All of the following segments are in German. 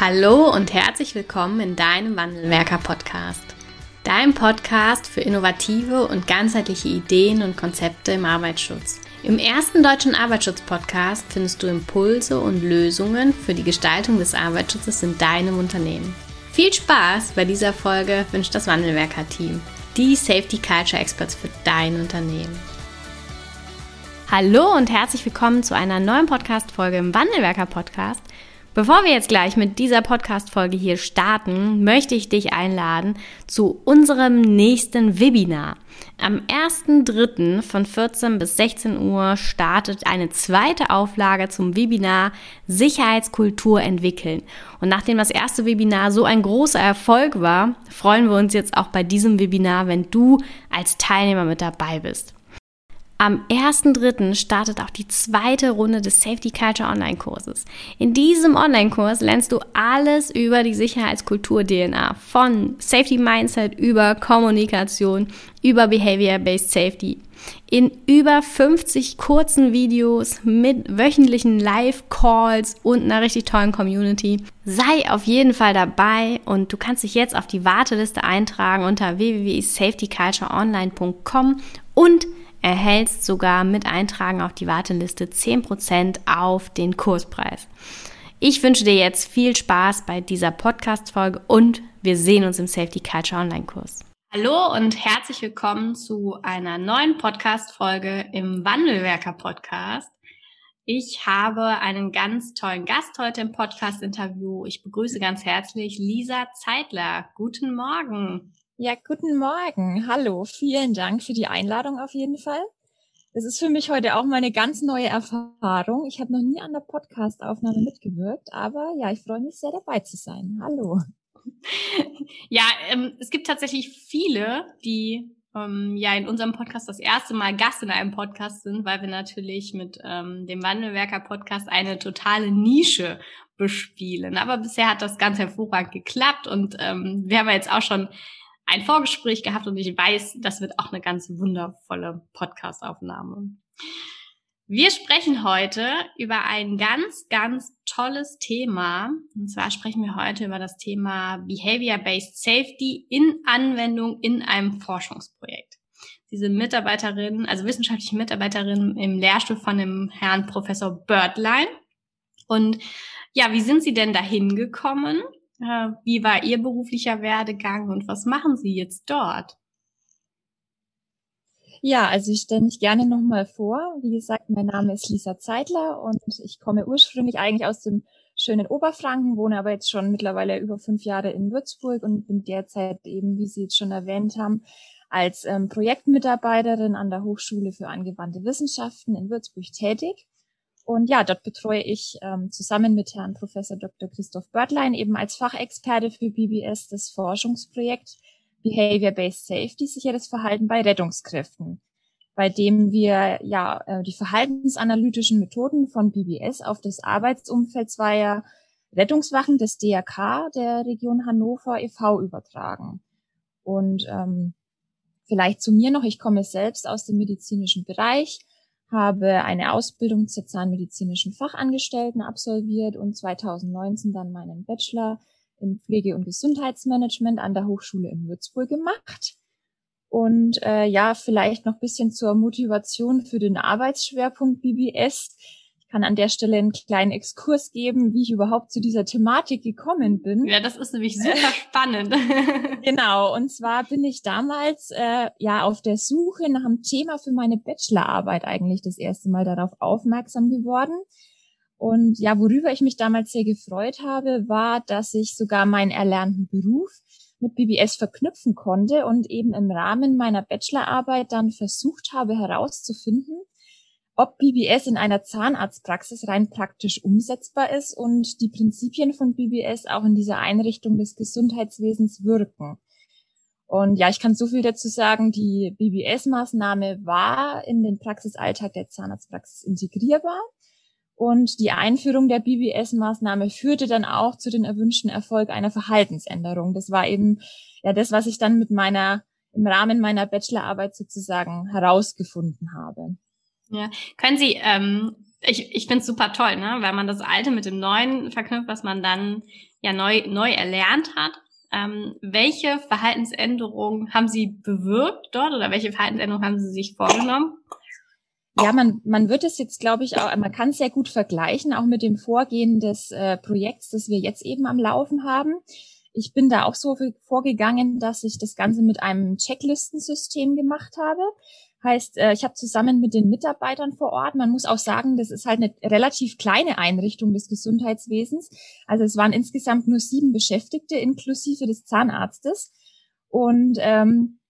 Hallo und herzlich willkommen in deinem Wandelwerker-Podcast. Dein Podcast für innovative und ganzheitliche Ideen und Konzepte im Arbeitsschutz. Im ersten deutschen Arbeitsschutz-Podcast findest du Impulse und Lösungen für die Gestaltung des Arbeitsschutzes in deinem Unternehmen. Viel Spaß bei dieser Folge wünscht das Wandelwerker-Team, die Safety Culture Experts für dein Unternehmen. Hallo und herzlich willkommen zu einer neuen Podcast-Folge im Wandelwerker-Podcast. Bevor wir jetzt gleich mit dieser Podcast-Folge hier starten, möchte ich dich einladen zu unserem nächsten Webinar. Am 1.3. von 14 bis 16 Uhr startet eine zweite Auflage zum Webinar Sicherheitskultur entwickeln. Und nachdem das erste Webinar so ein großer Erfolg war, freuen wir uns jetzt auch bei diesem Webinar, wenn du als Teilnehmer mit dabei bist. Am 1.3. startet auch die zweite Runde des Safety Culture Online-Kurses. In diesem Online-Kurs lernst du alles über die Sicherheitskultur-DNA, von Safety Mindset über Kommunikation, über Behavior-Based Safety. In über 50 kurzen Videos mit wöchentlichen Live-Calls und einer richtig tollen Community. Sei auf jeden Fall dabei und du kannst dich jetzt auf die Warteliste eintragen unter www.safetycultureonline.com und erhältst sogar mit Eintragen auf die Warteliste 10% auf den Kurspreis. Ich wünsche dir jetzt viel Spaß bei dieser Podcast-Folge und wir sehen uns im Safety Culture Online-Kurs. Hallo und herzlich willkommen zu einer neuen Podcast-Folge im Wandelwerker-Podcast. Ich habe einen ganz tollen Gast heute im Podcast-Interview. Ich begrüße ganz herzlich Lisa Zeitler. Guten Morgen. Ja, guten Morgen. Hallo. Vielen Dank für die Einladung auf jeden Fall. Das ist für mich heute auch mal eine ganz neue Erfahrung. Ich habe noch nie an der Podcast-Aufnahme mitgewirkt, aber ja, ich freue mich sehr dabei zu sein. Hallo. Ja, ähm, es gibt tatsächlich viele, die ähm, ja in unserem Podcast das erste Mal Gast in einem Podcast sind, weil wir natürlich mit ähm, dem Wandelwerker-Podcast eine totale Nische bespielen. Aber bisher hat das ganz hervorragend geklappt und ähm, wir haben jetzt auch schon ein Vorgespräch gehabt und ich weiß, das wird auch eine ganz wundervolle Podcast-Aufnahme. Wir sprechen heute über ein ganz, ganz tolles Thema. Und zwar sprechen wir heute über das Thema Behavior-Based Safety in Anwendung in einem Forschungsprojekt. Diese Mitarbeiterin, also wissenschaftliche Mitarbeiterin im Lehrstuhl von dem Herrn Professor Birdline. Und ja, wie sind Sie denn dahin gekommen? Äh, wie war Ihr beruflicher Werdegang und was machen Sie jetzt dort? Ja, also ich stelle mich gerne nochmal vor. Wie gesagt, mein Name ist Lisa Zeitler und ich komme ursprünglich eigentlich aus dem schönen Oberfranken, wohne aber jetzt schon mittlerweile über fünf Jahre in Würzburg und bin derzeit eben, wie Sie jetzt schon erwähnt haben, als ähm, Projektmitarbeiterin an der Hochschule für angewandte Wissenschaften in Würzburg tätig. Und ja, dort betreue ich ähm, zusammen mit Herrn Professor Dr. Christoph Börtlein eben als Fachexperte für BBS das Forschungsprojekt Behavior-Based Safety, sicheres Verhalten bei Rettungskräften, bei dem wir ja äh, die verhaltensanalytischen Methoden von BBS auf das Arbeitsumfeld zweier Rettungswachen des DRK der Region Hannover e.V. übertragen. Und ähm, vielleicht zu mir noch, ich komme selbst aus dem medizinischen Bereich, habe eine Ausbildung zur zahnmedizinischen Fachangestellten absolviert und 2019 dann meinen Bachelor in Pflege- und Gesundheitsmanagement an der Hochschule in Würzburg gemacht. Und äh, ja, vielleicht noch bisschen zur Motivation für den Arbeitsschwerpunkt BBS kann an der Stelle einen kleinen Exkurs geben, wie ich überhaupt zu dieser Thematik gekommen bin. Ja, das ist nämlich super spannend. genau, und zwar bin ich damals äh, ja auf der Suche nach einem Thema für meine Bachelorarbeit eigentlich das erste Mal darauf aufmerksam geworden. Und ja, worüber ich mich damals sehr gefreut habe, war, dass ich sogar meinen erlernten Beruf mit BBS verknüpfen konnte und eben im Rahmen meiner Bachelorarbeit dann versucht habe herauszufinden, ob BBS in einer Zahnarztpraxis rein praktisch umsetzbar ist und die Prinzipien von BBS auch in dieser Einrichtung des Gesundheitswesens wirken. Und ja, ich kann so viel dazu sagen, die BBS-Maßnahme war in den Praxisalltag der Zahnarztpraxis integrierbar. Und die Einführung der BBS-Maßnahme führte dann auch zu den erwünschten Erfolg einer Verhaltensänderung. Das war eben ja das, was ich dann mit meiner, im Rahmen meiner Bachelorarbeit sozusagen herausgefunden habe. Ja, können Sie, ähm, ich, ich finde es super toll, ne? weil man das Alte mit dem Neuen verknüpft, was man dann ja neu, neu erlernt hat. Ähm, welche Verhaltensänderungen haben Sie bewirkt dort oder welche Verhaltensänderungen haben Sie sich vorgenommen? Ja, man, man wird es jetzt, glaube ich, auch, man kann es sehr gut vergleichen, auch mit dem Vorgehen des äh, Projekts, das wir jetzt eben am Laufen haben. Ich bin da auch so vorgegangen, dass ich das Ganze mit einem Checklistensystem gemacht habe. Heißt, äh, ich habe zusammen mit den Mitarbeitern vor Ort, man muss auch sagen, das ist halt eine relativ kleine Einrichtung des Gesundheitswesens. Also es waren insgesamt nur sieben Beschäftigte inklusive des Zahnarztes. Und ähm,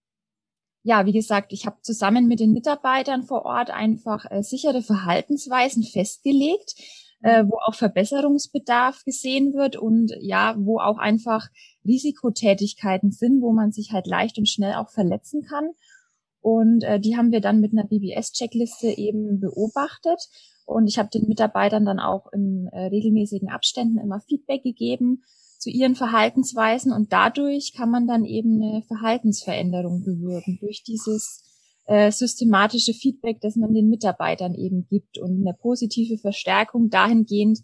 ja, wie gesagt, ich habe zusammen mit den Mitarbeitern vor Ort einfach äh, sichere Verhaltensweisen festgelegt, äh, wo auch Verbesserungsbedarf gesehen wird und ja, wo auch einfach Risikotätigkeiten sind, wo man sich halt leicht und schnell auch verletzen kann. Und äh, die haben wir dann mit einer BBS-Checkliste eben beobachtet. Und ich habe den Mitarbeitern dann auch in äh, regelmäßigen Abständen immer Feedback gegeben zu ihren Verhaltensweisen. Und dadurch kann man dann eben eine Verhaltensveränderung bewirken durch dieses äh, systematische Feedback, das man den Mitarbeitern eben gibt und eine positive Verstärkung dahingehend,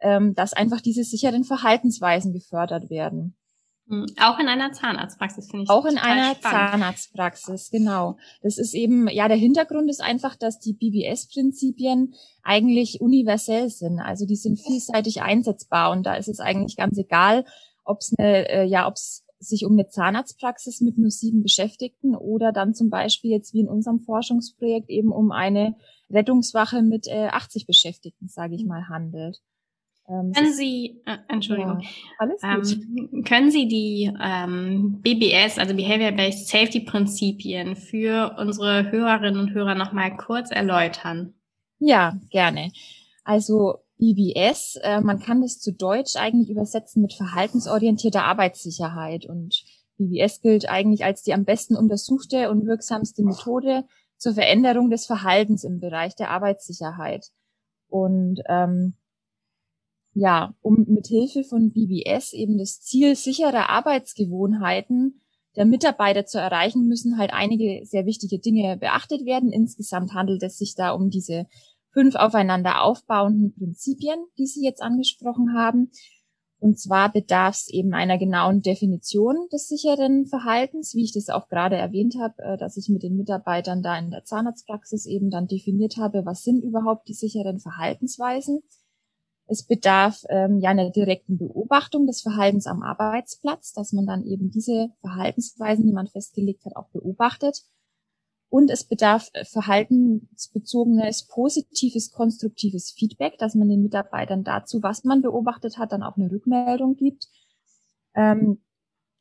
ähm, dass einfach diese sicheren Verhaltensweisen gefördert werden. Hm, auch in einer Zahnarztpraxis finde ich. Auch in einer spannend. Zahnarztpraxis, genau. Das ist eben, ja, der Hintergrund ist einfach, dass die BBS-Prinzipien eigentlich universell sind. Also die sind vielseitig einsetzbar und da ist es eigentlich ganz egal, ob es eine, äh, ja, ob es sich um eine Zahnarztpraxis mit nur sieben Beschäftigten oder dann zum Beispiel jetzt wie in unserem Forschungsprojekt eben um eine Rettungswache mit äh, 80 Beschäftigten, sage ich mal, handelt. Ähm, können Sie, äh, Entschuldigung, ja, ähm, können Sie die ähm, BBS, also Behavior-Based Safety Prinzipien für unsere Hörerinnen und Hörer nochmal kurz erläutern? Ja, gerne. Also BBS, äh, man kann das zu Deutsch eigentlich übersetzen mit verhaltensorientierter Arbeitssicherheit und BBS gilt eigentlich als die am besten untersuchte und wirksamste Methode zur Veränderung des Verhaltens im Bereich der Arbeitssicherheit. Und ähm, ja, um mit Hilfe von BBS eben das Ziel sicherer Arbeitsgewohnheiten der Mitarbeiter zu erreichen, müssen halt einige sehr wichtige Dinge beachtet werden. Insgesamt handelt es sich da um diese fünf aufeinander aufbauenden Prinzipien, die Sie jetzt angesprochen haben. Und zwar bedarf es eben einer genauen Definition des sicheren Verhaltens, wie ich das auch gerade erwähnt habe, äh, dass ich mit den Mitarbeitern da in der Zahnarztpraxis eben dann definiert habe, was sind überhaupt die sicheren Verhaltensweisen. Es bedarf ähm, ja einer direkten Beobachtung des Verhaltens am Arbeitsplatz, dass man dann eben diese Verhaltensweisen, die man festgelegt hat, auch beobachtet. Und es bedarf äh, verhaltensbezogenes, positives, konstruktives Feedback, dass man den Mitarbeitern dazu, was man beobachtet hat, dann auch eine Rückmeldung gibt. Ähm,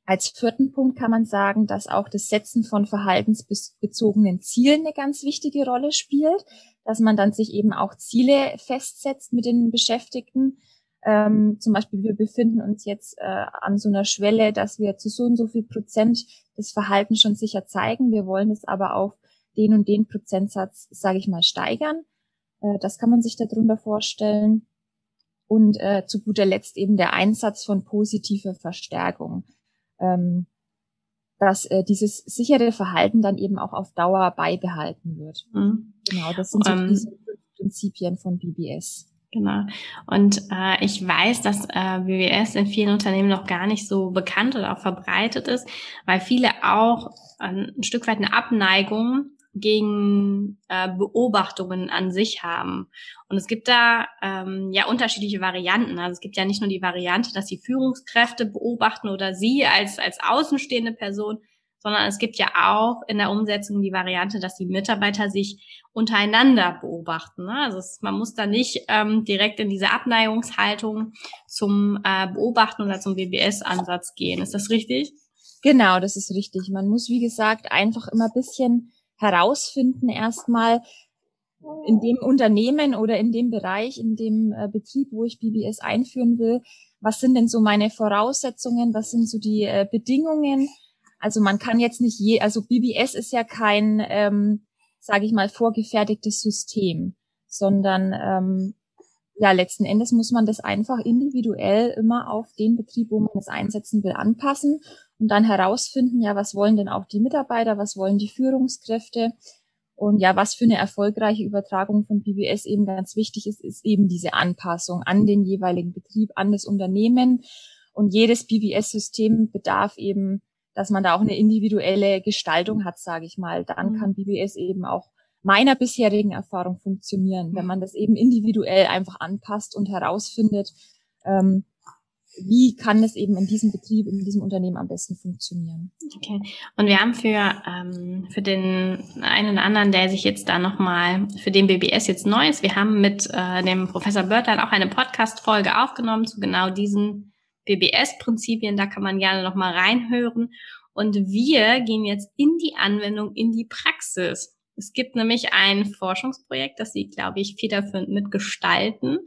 als vierten Punkt kann man sagen, dass auch das Setzen von verhaltensbezogenen Zielen eine ganz wichtige Rolle spielt dass man dann sich eben auch Ziele festsetzt mit den Beschäftigten. Ähm, zum Beispiel, wir befinden uns jetzt äh, an so einer Schwelle, dass wir zu so und so viel Prozent das Verhalten schon sicher zeigen. Wir wollen es aber auf den und den Prozentsatz, sage ich mal, steigern. Äh, das kann man sich darunter vorstellen. Und äh, zu guter Letzt eben der Einsatz von positiver Verstärkung. Ähm, dass äh, dieses sichere Verhalten dann eben auch auf Dauer beibehalten wird. Mhm. Genau, das sind so um, ähm, diese Prinzipien von BBS. Genau. Und äh, ich weiß, dass äh, BBS in vielen Unternehmen noch gar nicht so bekannt oder auch verbreitet ist, weil viele auch ein Stück weit eine Abneigung gegen äh, Beobachtungen an sich haben. Und es gibt da ähm, ja unterschiedliche Varianten. Also es gibt ja nicht nur die Variante, dass die Führungskräfte beobachten oder sie als, als außenstehende Person, sondern es gibt ja auch in der Umsetzung die Variante, dass die Mitarbeiter sich untereinander beobachten. Ne? Also es, man muss da nicht ähm, direkt in diese Abneigungshaltung zum äh, Beobachten oder zum BBS-Ansatz gehen. Ist das richtig? Genau, das ist richtig. Man muss, wie gesagt, einfach immer bisschen herausfinden erstmal in dem Unternehmen oder in dem Bereich, in dem äh, Betrieb, wo ich BBS einführen will, was sind denn so meine Voraussetzungen, was sind so die äh, Bedingungen. Also man kann jetzt nicht je, also BBS ist ja kein, ähm, sage ich mal, vorgefertigtes System, sondern ähm, ja, letzten Endes muss man das einfach individuell immer auf den Betrieb, wo man es einsetzen will, anpassen und dann herausfinden, ja, was wollen denn auch die Mitarbeiter, was wollen die Führungskräfte und ja, was für eine erfolgreiche Übertragung von PBS eben ganz wichtig ist, ist eben diese Anpassung an den jeweiligen Betrieb, an das Unternehmen Und jedes BBS-System bedarf eben, dass man da auch eine individuelle Gestaltung hat, sage ich mal. Dann mhm. kann BBS eben auch meiner bisherigen Erfahrung funktionieren, wenn man das eben individuell einfach anpasst und herausfindet, ähm, wie kann es eben in diesem Betrieb, in diesem Unternehmen am besten funktionieren. Okay. Und wir haben für, ähm, für den einen oder anderen, der sich jetzt da nochmal, für den BBS jetzt neu ist, wir haben mit äh, dem Professor Börtlein auch eine Podcast-Folge aufgenommen zu genau diesen BBS-Prinzipien. Da kann man gerne nochmal reinhören. Und wir gehen jetzt in die Anwendung, in die Praxis. Es gibt nämlich ein Forschungsprojekt, das Sie, glaube ich, federführend mitgestalten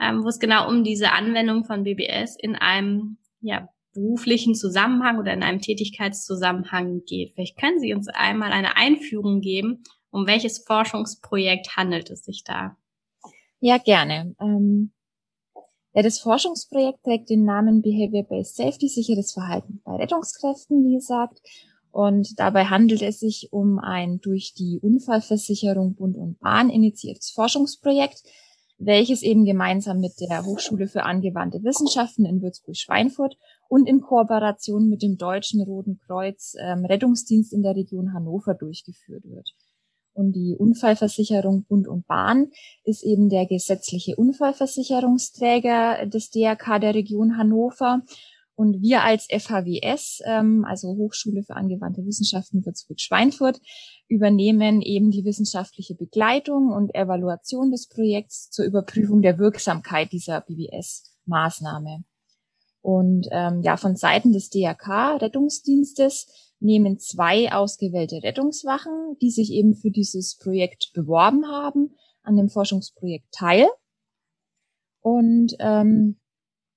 ähm, wo es genau um diese Anwendung von BBS in einem ja, beruflichen Zusammenhang oder in einem Tätigkeitszusammenhang geht. Vielleicht können Sie uns einmal eine Einführung geben, um welches Forschungsprojekt handelt es sich da? Ja, gerne. Ähm, ja, das Forschungsprojekt trägt den Namen Behavior-Based Safety, sicheres Verhalten bei Rettungskräften, wie gesagt. Und dabei handelt es sich um ein durch die Unfallversicherung Bund und Bahn initiiertes Forschungsprojekt, welches eben gemeinsam mit der Hochschule für angewandte Wissenschaften in Würzburg-Schweinfurt und in Kooperation mit dem Deutschen Roten Kreuz ähm, Rettungsdienst in der Region Hannover durchgeführt wird. Und die Unfallversicherung Bund und Bahn ist eben der gesetzliche Unfallversicherungsträger des DRK der Region Hannover und wir als FHWS, ähm, also Hochschule für angewandte Wissenschaften Würzburg-Schweinfurt, übernehmen eben die wissenschaftliche Begleitung und Evaluation des Projekts zur Überprüfung der Wirksamkeit dieser BBS-Maßnahme. Und ähm, ja, von Seiten des DRK Rettungsdienstes nehmen zwei ausgewählte Rettungswachen, die sich eben für dieses Projekt beworben haben, an dem Forschungsprojekt teil. Und ähm,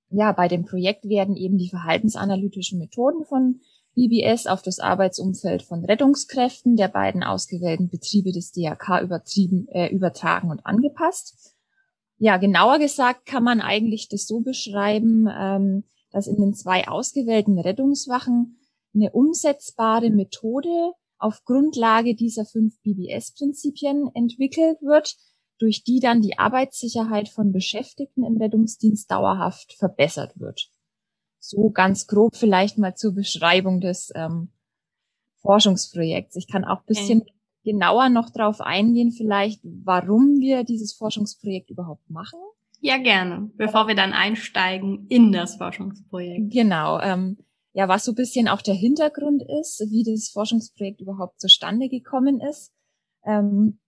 ja, bei dem Projekt werden eben die verhaltensanalytischen Methoden von BBS auf das Arbeitsumfeld von Rettungskräften der beiden ausgewählten Betriebe des DRK übertrieben, äh, übertragen und angepasst. Ja, genauer gesagt kann man eigentlich das so beschreiben, ähm, dass in den zwei ausgewählten Rettungswachen eine umsetzbare Methode auf Grundlage dieser fünf BBS-Prinzipien entwickelt wird, durch die dann die Arbeitssicherheit von Beschäftigten im Rettungsdienst dauerhaft verbessert wird. So ganz grob vielleicht mal zur Beschreibung des ähm, Forschungsprojekts. Ich kann auch bisschen okay. genauer noch drauf eingehen, vielleicht, warum wir dieses Forschungsprojekt überhaupt machen. Ja, gerne, bevor wir dann einsteigen in das Forschungsprojekt. Genau. Ähm, ja, was so bisschen auch der Hintergrund ist, wie dieses Forschungsprojekt überhaupt zustande gekommen ist. Ähm,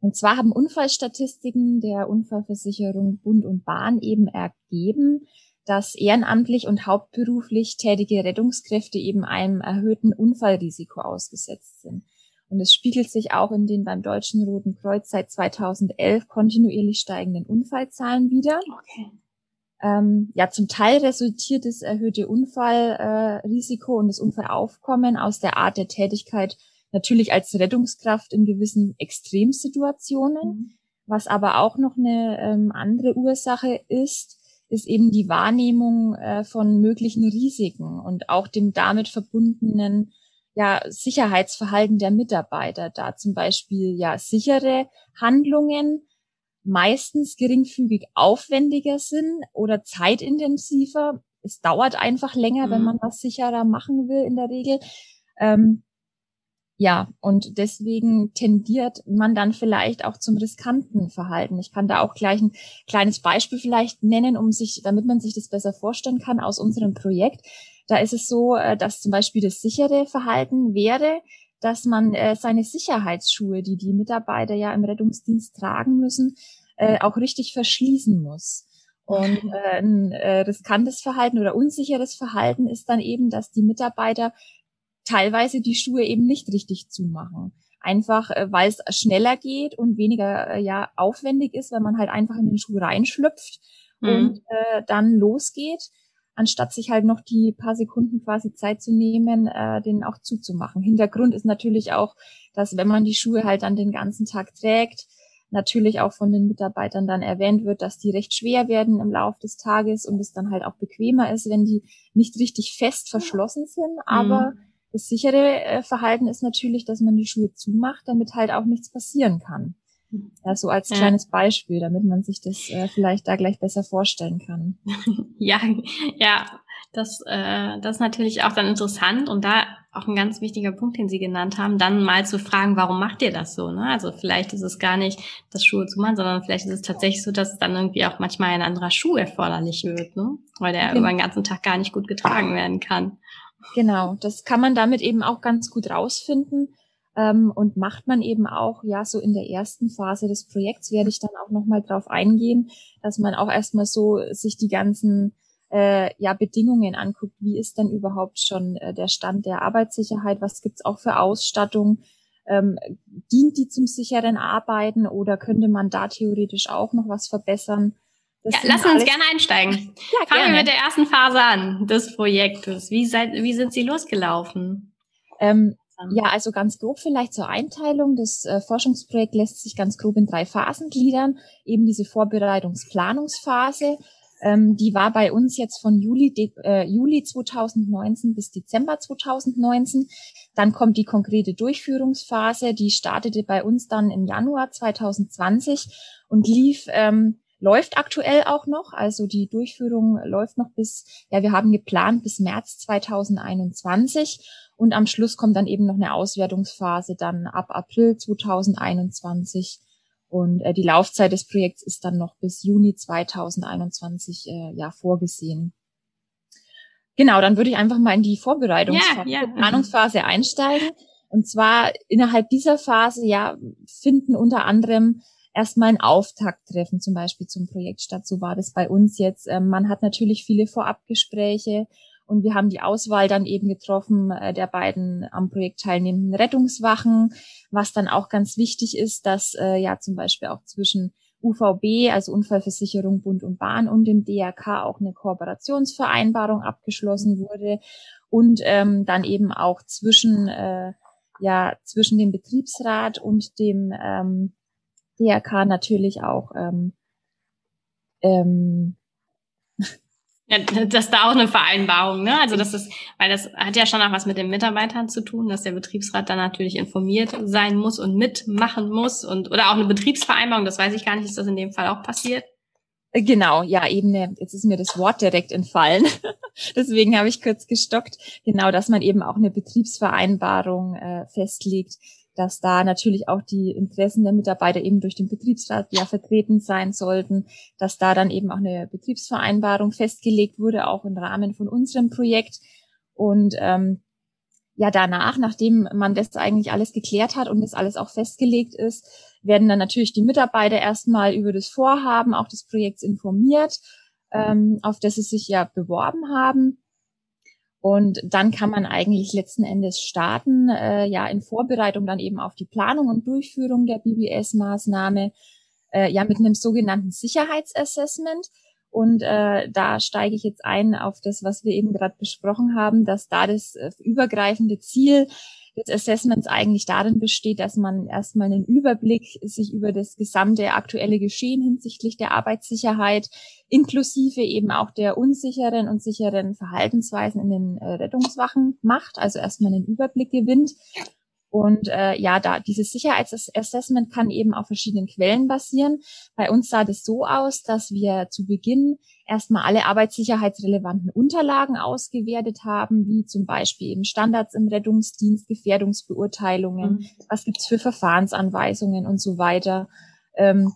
und zwar haben Unfallstatistiken der Unfallversicherung Bund und Bahn eben ergeben, dass ehrenamtlich und hauptberuflich tätige Rettungskräfte eben einem erhöhten Unfallrisiko ausgesetzt sind. Und es spiegelt sich auch in den beim Deutschen Roten Kreuz seit 2011 kontinuierlich steigenden Unfallzahlen wieder. Okay. Ähm, ja, zum Teil resultiert das erhöhte Unfallrisiko äh, und das Unfallaufkommen aus der Art der Tätigkeit natürlich als Rettungskraft in gewissen Extremsituationen. Mhm. Was aber auch noch eine ähm, andere Ursache ist, ist eben die Wahrnehmung äh, von möglichen Risiken und auch dem damit verbundenen ja, Sicherheitsverhalten der Mitarbeiter, da zum Beispiel ja sichere Handlungen meistens geringfügig aufwendiger sind oder zeitintensiver. Es dauert einfach länger, mhm. wenn man was sicherer machen will in der Regel. Ähm, ja, und deswegen tendiert man dann vielleicht auch zum riskanten Verhalten. Ich kann da auch gleich ein kleines Beispiel vielleicht nennen, um sich, damit man sich das besser vorstellen kann aus unserem Projekt. Da ist es so, äh, dass zum Beispiel das sichere Verhalten wäre, dass man äh, seine Sicherheitsschuhe, die die Mitarbeiter ja im Rettungsdienst tragen müssen, äh, auch richtig verschließen muss. Und ein riskantes Verhalten oder unsicheres Verhalten ist dann eben, dass die Mitarbeiter teilweise die Schuhe eben nicht richtig zumachen. Einfach, äh, weil es schneller geht und weniger äh, ja aufwendig ist, wenn man halt einfach in den Schuh reinschlüpft mhm. und äh, dann losgeht, anstatt sich halt noch die paar Sekunden quasi Zeit zu nehmen, äh, den auch zuzumachen. Hintergrund ist natürlich auch, dass wenn man die Schuhe halt dann den ganzen Tag trägt, natürlich auch von den Mitarbeitern dann erwähnt wird, dass die recht schwer werden im Laufe des Tages und es dann halt auch bequemer ist, wenn die nicht richtig fest verschlossen sind, aber mhm das sichere äh, Verhalten ist natürlich, dass man die Schuhe zumacht, damit halt auch nichts passieren kann. Ja, so als kleines Beispiel, damit man sich das äh, vielleicht da gleich besser vorstellen kann. ja, ja, das, äh, das ist natürlich auch dann interessant und da auch ein ganz wichtiger Punkt, den Sie genannt haben, dann mal zu fragen, warum macht ihr das so? Ne? Also vielleicht ist es gar nicht das Schuhe zu machen, sondern vielleicht ist es tatsächlich so, dass dann irgendwie auch manchmal ein anderer Schuh erforderlich wird, ne? weil der genau. über den ganzen Tag gar nicht gut getragen werden kann. Genau, das kann man damit eben auch ganz gut rausfinden ähm, und macht man eben auch, ja, so in der ersten Phase des Projekts werde ich dann auch nochmal drauf eingehen, dass man auch erstmal so sich die ganzen äh, ja, Bedingungen anguckt. Wie ist denn überhaupt schon äh, der Stand der Arbeitssicherheit? Was gibt's auch für Ausstattung? Ähm, dient die zum sicheren Arbeiten oder könnte man da theoretisch auch noch was verbessern? Das ja, lassen uns gerne einsteigen. Ja, Fangen gerne. wir mit der ersten Phase an des Projektes. Wie, seid, wie sind Sie losgelaufen? Ähm, ja, also ganz grob vielleicht zur Einteilung. Das äh, Forschungsprojekt lässt sich ganz grob in drei Phasen gliedern. Eben diese Vorbereitungsplanungsphase, ähm, die war bei uns jetzt von Juli, de, äh, Juli 2019 bis Dezember 2019. Dann kommt die konkrete Durchführungsphase, die startete bei uns dann im Januar 2020 und lief ähm, läuft aktuell auch noch. Also die Durchführung läuft noch bis, ja, wir haben geplant bis März 2021 und am Schluss kommt dann eben noch eine Auswertungsphase dann ab April 2021 und äh, die Laufzeit des Projekts ist dann noch bis Juni 2021 äh, ja vorgesehen. Genau, dann würde ich einfach mal in die Vorbereitungsphase, ja, ja. Planungsphase einsteigen. Und zwar innerhalb dieser Phase ja finden unter anderem erstmal ein Auftakttreffen zum Beispiel zum Projekt statt. So war das bei uns jetzt. Ähm, man hat natürlich viele Vorabgespräche und wir haben die Auswahl dann eben getroffen äh, der beiden am Projekt teilnehmenden Rettungswachen, was dann auch ganz wichtig ist, dass äh, ja zum Beispiel auch zwischen UVB, also Unfallversicherung Bund und Bahn und dem DRK auch eine Kooperationsvereinbarung abgeschlossen wurde und ähm, dann eben auch zwischen äh, ja zwischen dem Betriebsrat und dem ähm, DRK natürlich auch ähm, ähm, ja, dass da auch eine Vereinbarung, ne? Also das ist, weil das hat ja schon auch was mit den Mitarbeitern zu tun, dass der Betriebsrat dann natürlich informiert sein muss und mitmachen muss und oder auch eine Betriebsvereinbarung, das weiß ich gar nicht, ist das in dem Fall auch passiert? Äh, genau, ja, eben, jetzt ist mir das Wort direkt entfallen. Deswegen habe ich kurz gestockt. Genau, dass man eben auch eine Betriebsvereinbarung äh, festlegt, dass da natürlich auch die Interessen der Mitarbeiter eben durch den Betriebsrat ja vertreten sein sollten, dass da dann eben auch eine Betriebsvereinbarung festgelegt wurde, auch im Rahmen von unserem Projekt. Und ähm, ja, danach, nachdem man das eigentlich alles geklärt hat und das alles auch festgelegt ist, werden dann natürlich die Mitarbeiter erstmal über das Vorhaben auch des Projekts informiert, ähm, auf das sie sich ja beworben haben. Und dann kann man eigentlich letzten Endes starten, äh, ja, in Vorbereitung dann eben auf die Planung und Durchführung der BBS-Maßnahme, äh, ja, mit einem sogenannten Sicherheitsassessment. Und äh, da steige ich jetzt ein auf das, was wir eben gerade besprochen haben, dass da das äh, übergreifende Ziel des Assessments eigentlich darin besteht, dass man erstmal einen Überblick sich über das gesamte aktuelle Geschehen hinsichtlich der Arbeitssicherheit inklusive eben auch der unsicheren und sicheren Verhaltensweisen in den äh, Rettungswachen macht, also erstmal einen Überblick gewinnt und äh, ja, da dieses Sicherheitsassessment kann eben auf verschiedenen Quellen basieren. Bei uns sah das so aus, dass wir zu Beginn erstmal alle arbeitssicherheitsrelevanten Unterlagen ausgewertet haben, wie zum Beispiel eben Standards im Rettungsdienst, Gefährdungsbeurteilungen, mhm. was gibt's für Verfahrensanweisungen und so weiter. Ähm,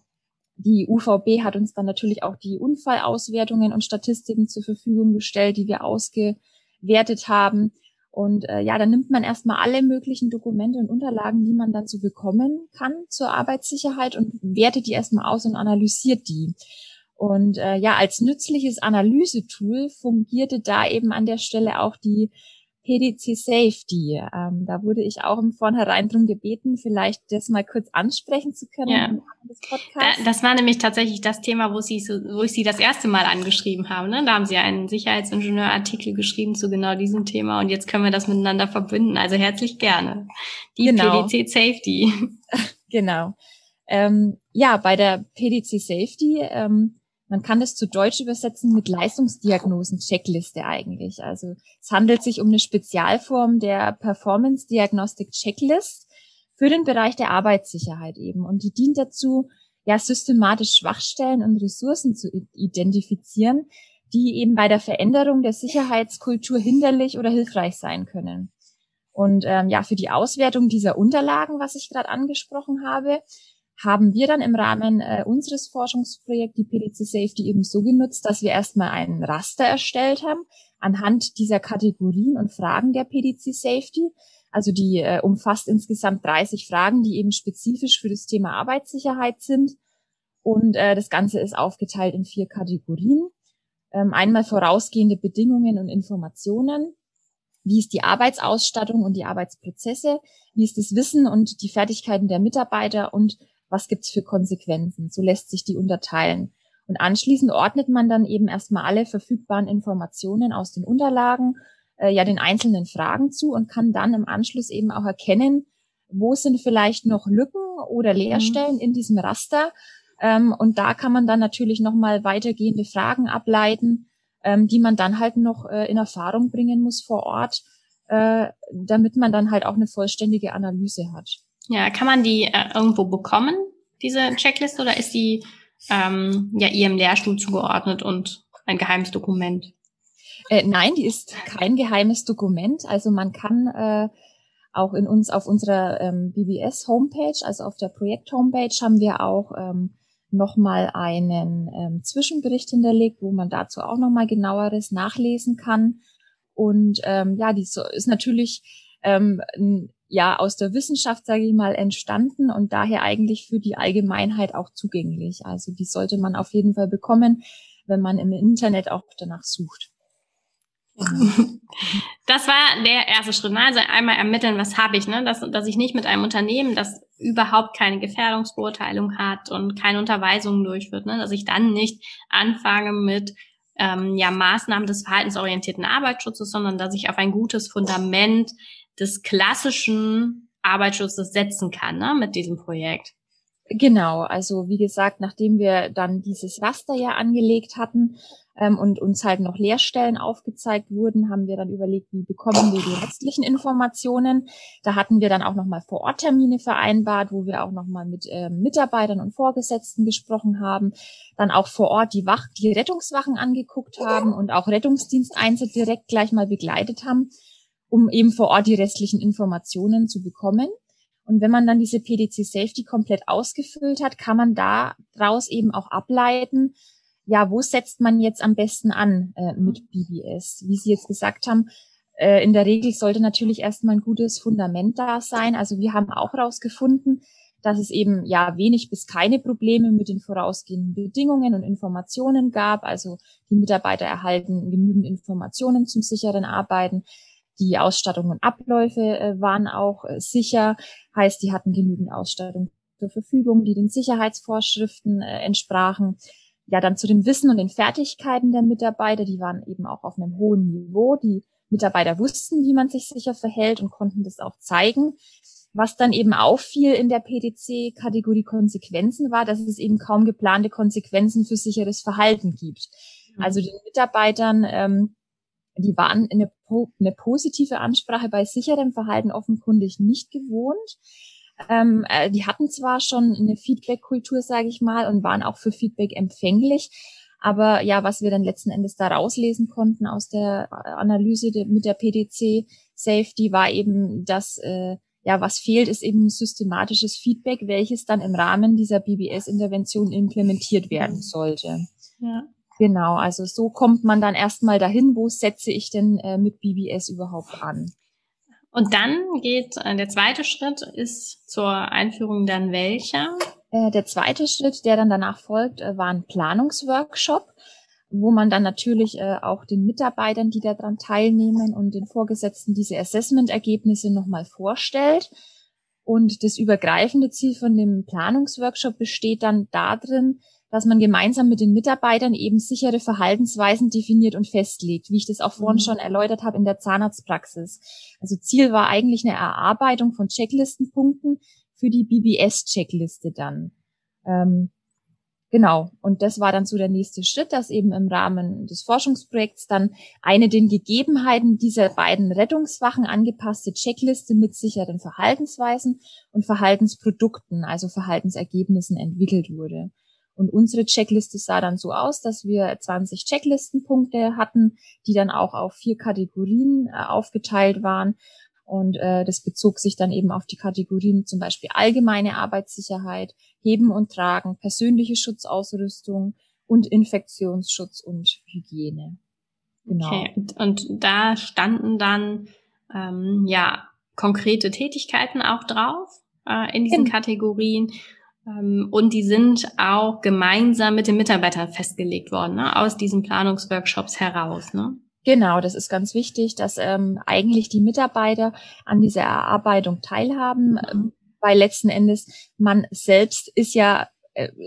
die UVB hat uns dann natürlich auch die Unfallauswertungen und Statistiken zur Verfügung gestellt, die wir ausgewertet haben. Und äh, ja, dann nimmt man erstmal alle möglichen Dokumente und Unterlagen, die man so bekommen kann zur Arbeitssicherheit und wertet die erstmal aus und analysiert die. Und äh, ja, als nützliches Analysetool fungierte da eben an der Stelle auch die PDC Safety. Ähm, da wurde ich auch im Vornherein drum gebeten, vielleicht das mal kurz ansprechen zu können. Ja. Da, das war nämlich tatsächlich das Thema, wo, Sie wo ich Sie das erste Mal angeschrieben habe. Ne? Da haben Sie einen Sicherheitsingenieurartikel geschrieben zu genau diesem Thema und jetzt können wir das miteinander verbinden. Also herzlich gerne. Die genau. PDC Safety. Genau. Ähm, ja, bei der PDC Safety ähm, man kann das zu Deutsch übersetzen mit Leistungsdiagnosen-Checkliste eigentlich. Also es handelt sich um eine Spezialform der Performance Diagnostic Checklist für den Bereich der Arbeitssicherheit eben. Und die dient dazu, ja, systematisch Schwachstellen und Ressourcen zu identifizieren, die eben bei der Veränderung der Sicherheitskultur hinderlich oder hilfreich sein können. Und ähm, ja, für die Auswertung dieser Unterlagen, was ich gerade angesprochen habe, haben wir dann im Rahmen äh, unseres Forschungsprojekts die PDC Safety eben so genutzt, dass wir erstmal ein Raster erstellt haben anhand dieser Kategorien und Fragen der PDC Safety. Also die äh, umfasst insgesamt 30 Fragen, die eben spezifisch für das Thema Arbeitssicherheit sind. Und äh, das Ganze ist aufgeteilt in vier Kategorien. Ähm, einmal vorausgehende Bedingungen und Informationen. Wie ist die Arbeitsausstattung und die Arbeitsprozesse? Wie ist das Wissen und die Fertigkeiten der Mitarbeiter und was gibt's für Konsequenzen? So lässt sich die unterteilen. Und anschließend ordnet man dann eben erstmal alle verfügbaren Informationen aus den Unterlagen äh, ja den einzelnen Fragen zu und kann dann im Anschluss eben auch erkennen, wo sind vielleicht noch Lücken oder Leerstellen mhm. in diesem Raster. Ähm, und da kann man dann natürlich nochmal weitergehende Fragen ableiten, ähm, die man dann halt noch äh, in Erfahrung bringen muss vor Ort, äh, damit man dann halt auch eine vollständige Analyse hat. Ja, kann man die äh, irgendwo bekommen, diese Checkliste, oder ist die ähm, ja ihrem Lehrstuhl zugeordnet und ein geheimes Dokument? Äh, nein, die ist kein geheimes Dokument. Also man kann äh, auch in uns auf unserer ähm, BBS Homepage, also auf der Projekt Homepage, haben wir auch ähm, nochmal einen ähm, Zwischenbericht hinterlegt, wo man dazu auch nochmal genaueres nachlesen kann. Und ähm, ja, die so, ist natürlich ähm, ja aus der Wissenschaft, sage ich mal, entstanden und daher eigentlich für die Allgemeinheit auch zugänglich. Also die sollte man auf jeden Fall bekommen, wenn man im Internet auch danach sucht. Das war der erste Schritt. Ne? Also einmal ermitteln, was habe ich, ne? dass, dass ich nicht mit einem Unternehmen, das überhaupt keine Gefährdungsbeurteilung hat und keine Unterweisungen durchführt, ne? dass ich dann nicht anfange mit ähm, ja, Maßnahmen des verhaltensorientierten Arbeitsschutzes, sondern dass ich auf ein gutes Fundament des klassischen Arbeitsschutzes setzen kann ne, mit diesem Projekt. Genau, also wie gesagt, nachdem wir dann dieses Raster ja angelegt hatten ähm, und uns halt noch Leerstellen aufgezeigt wurden, haben wir dann überlegt, wie bekommen wir die restlichen Informationen. Da hatten wir dann auch nochmal Vororttermine vereinbart, wo wir auch nochmal mit ähm, Mitarbeitern und Vorgesetzten gesprochen haben, dann auch vor Ort die Wach, die Rettungswachen angeguckt haben und auch Rettungsdiensteinsätze direkt gleich mal begleitet haben um eben vor Ort die restlichen Informationen zu bekommen. Und wenn man dann diese PDC Safety komplett ausgefüllt hat, kann man daraus eben auch ableiten, ja, wo setzt man jetzt am besten an äh, mit BBS? Wie Sie jetzt gesagt haben, äh, in der Regel sollte natürlich erstmal ein gutes Fundament da sein. Also wir haben auch herausgefunden, dass es eben ja wenig bis keine Probleme mit den vorausgehenden Bedingungen und Informationen gab. Also die Mitarbeiter erhalten genügend Informationen zum sicheren Arbeiten. Die Ausstattung und Abläufe äh, waren auch äh, sicher, heißt, die hatten genügend Ausstattung zur Verfügung, die den Sicherheitsvorschriften äh, entsprachen. Ja, dann zu dem Wissen und den Fertigkeiten der Mitarbeiter, die waren eben auch auf einem hohen Niveau. Die Mitarbeiter wussten, wie man sich sicher verhält und konnten das auch zeigen. Was dann eben auffiel in der PDC-Kategorie Konsequenzen war, dass es eben kaum geplante Konsequenzen für sicheres Verhalten gibt. Mhm. Also den Mitarbeitern ähm, die waren eine, eine positive Ansprache bei sicherem Verhalten offenkundig nicht gewohnt. Ähm, äh, die hatten zwar schon eine Feedback-Kultur, sage ich mal, und waren auch für Feedback empfänglich. Aber ja, was wir dann letzten Endes da rauslesen konnten aus der Analyse de, mit der PDC Safety war eben, dass äh, ja, was fehlt, ist eben systematisches Feedback, welches dann im Rahmen dieser BBS-Intervention implementiert werden sollte. Ja. Genau, also so kommt man dann erstmal dahin, wo setze ich denn äh, mit BBS überhaupt an. Und dann geht äh, der zweite Schritt ist zur Einführung dann welcher? Äh, der zweite Schritt, der dann danach folgt, äh, war ein Planungsworkshop, wo man dann natürlich äh, auch den Mitarbeitern, die daran teilnehmen und den Vorgesetzten diese Assessment-Ergebnisse nochmal vorstellt. Und das übergreifende Ziel von dem Planungsworkshop besteht dann darin, dass man gemeinsam mit den Mitarbeitern eben sichere Verhaltensweisen definiert und festlegt, wie ich das auch vorhin mhm. schon erläutert habe in der Zahnarztpraxis. Also Ziel war eigentlich eine Erarbeitung von Checklistenpunkten für die BBS-Checkliste dann. Ähm, Genau. Und das war dann so der nächste Schritt, dass eben im Rahmen des Forschungsprojekts dann eine den Gegebenheiten dieser beiden Rettungswachen angepasste Checkliste mit sicheren Verhaltensweisen und Verhaltensprodukten, also Verhaltensergebnissen entwickelt wurde. Und unsere Checkliste sah dann so aus, dass wir 20 Checklistenpunkte hatten, die dann auch auf vier Kategorien äh, aufgeteilt waren. Und äh, das bezog sich dann eben auf die Kategorien zum Beispiel allgemeine Arbeitssicherheit, Heben und Tragen, persönliche Schutzausrüstung und Infektionsschutz und Hygiene. Genau. Okay, und, und da standen dann ähm, ja konkrete Tätigkeiten auch drauf äh, in diesen genau. Kategorien. Ähm, und die sind auch gemeinsam mit den Mitarbeitern festgelegt worden, ne? aus diesen Planungsworkshops heraus. Ne? Genau, das ist ganz wichtig, dass ähm, eigentlich die Mitarbeiter an dieser Erarbeitung teilhaben, mhm. Ähm, weil letzten Endes man selbst ist ja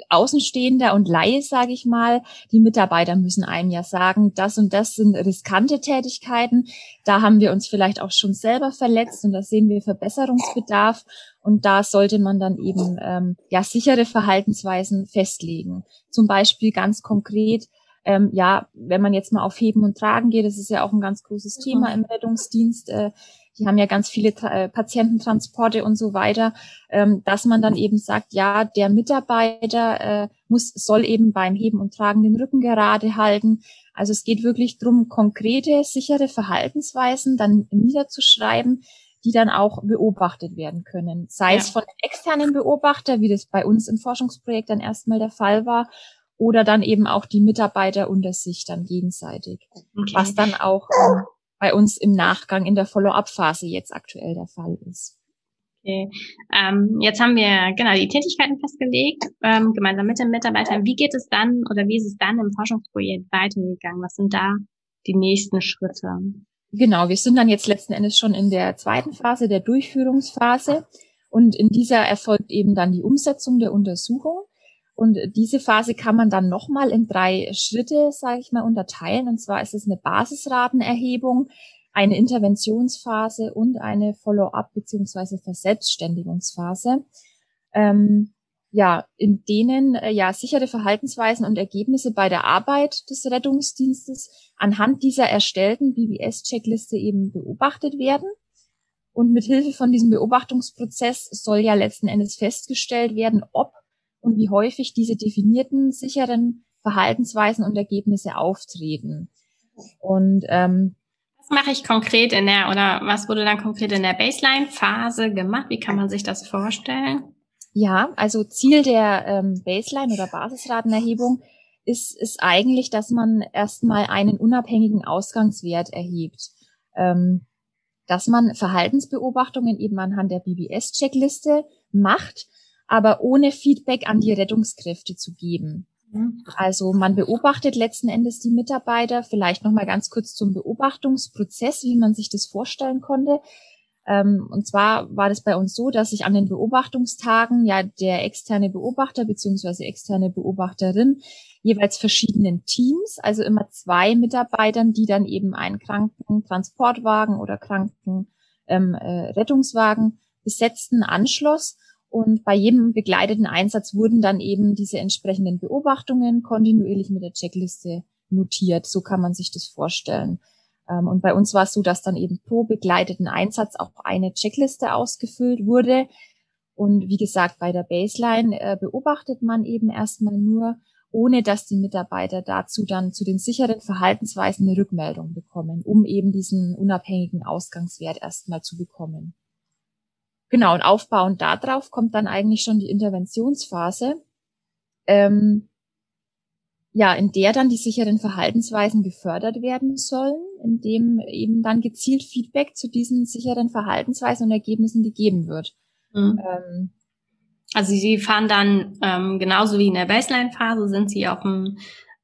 Außenstehender und Laie, sage ich mal. Die Mitarbeiter müssen einem ja sagen, das und das sind riskante Tätigkeiten. Da haben wir uns vielleicht auch schon selber verletzt und da sehen wir Verbesserungsbedarf. Und da sollte man dann eben ähm, ja sichere Verhaltensweisen festlegen. Zum Beispiel ganz konkret ähm, ja, wenn man jetzt mal auf Heben und Tragen geht, das ist ja auch ein ganz großes. Thema im Rettungsdienst. Äh, die haben ja ganz viele äh, Patiententransporte und so weiter, ähm, dass man dann eben sagt, ja, der Mitarbeiter äh, muss, soll eben beim Heben und Tragen den Rücken gerade halten. Also es geht wirklich drum, konkrete, sichere Verhaltensweisen dann niederzuschreiben, die dann auch beobachtet werden können. Sei ja. es von externen Beobachter, wie das bei uns im Forschungsprojekt dann erstmal der Fall war, oder dann eben auch die Mitarbeiter unter sich dann gegenseitig. Okay. Was dann auch ähm, bei uns im Nachgang in der Follow-up-Phase jetzt aktuell der Fall ist. Okay. Ähm, jetzt haben wir genau die Tätigkeiten festgelegt, ähm, gemeinsam mit den Mitarbeitern. Wie geht es dann oder wie ist es dann im Forschungsprojekt weitergegangen? Was sind da die nächsten Schritte? Genau, wir sind dann jetzt letzten Endes schon in der zweiten Phase, der Durchführungsphase. Und in dieser erfolgt eben dann die Umsetzung der Untersuchung. Und diese Phase kann man dann nochmal in drei Schritte, sage ich mal, unterteilen. Und zwar ist es eine Basisratenerhebung, eine Interventionsphase und eine Follow-up beziehungsweise Verselbstständigungsphase. Ähm, ja, in denen äh, ja sichere Verhaltensweisen und Ergebnisse bei der Arbeit des Rettungsdienstes anhand dieser erstellten BBS-Checkliste eben beobachtet werden. Und mit Hilfe von diesem Beobachtungsprozess soll ja letzten Endes festgestellt werden, ob und wie häufig diese definierten, sicheren Verhaltensweisen und Ergebnisse auftreten. Und ähm, was mache ich konkret in der oder was wurde dann konkret in der Baseline-Phase gemacht? Wie kann man sich das vorstellen? Ja, also Ziel der ähm, Baseline- oder Basisratenerhebung ist, ist eigentlich, dass man erstmal einen unabhängigen Ausgangswert erhebt. Ähm, dass man Verhaltensbeobachtungen eben anhand der BBS-Checkliste macht aber ohne Feedback an die Rettungskräfte zu geben. Mhm. Also man beobachtet letzten Endes die Mitarbeiter, vielleicht noch mal ganz kurz zum Beobachtungsprozess, wie man sich das vorstellen konnte. Ähm, und zwar war das bei uns so, dass sich an den Beobachtungstagen ja der externe Beobachter beziehungsweise externe Beobachterin jeweils verschiedenen Teams, also immer zwei Mitarbeitern, die dann eben einen Krankentransportwagen oder Krankenrettungswagen ähm, äh, besetzten, anschloss und bei jedem begleiteten Einsatz wurden dann eben diese entsprechenden Beobachtungen kontinuierlich mit der Checkliste notiert. So kann man sich das vorstellen. Ähm, und bei uns war es so, dass dann eben pro begleiteten Einsatz auch eine Checkliste ausgefüllt wurde. Und wie gesagt, bei der Baseline äh, beobachtet man eben erstmal nur, ohne dass die Mitarbeiter dazu dann zu den sicheren Verhaltensweisen eine Rückmeldung bekommen, um eben diesen unabhängigen Ausgangswert erstmal zu bekommen. Genau, und aufbauend darauf kommt dann eigentlich schon die Interventionsphase, ähm, ja, in der dann die sicheren Verhaltensweisen gefördert werden sollen, indem eben dann gezielt Feedback zu diesen sicheren Verhaltensweisen und Ergebnissen gegeben wird. Mhm. Ähm, also Sie fahren dann ähm, genauso wie in der Baseline-Phase sind Sie auf dem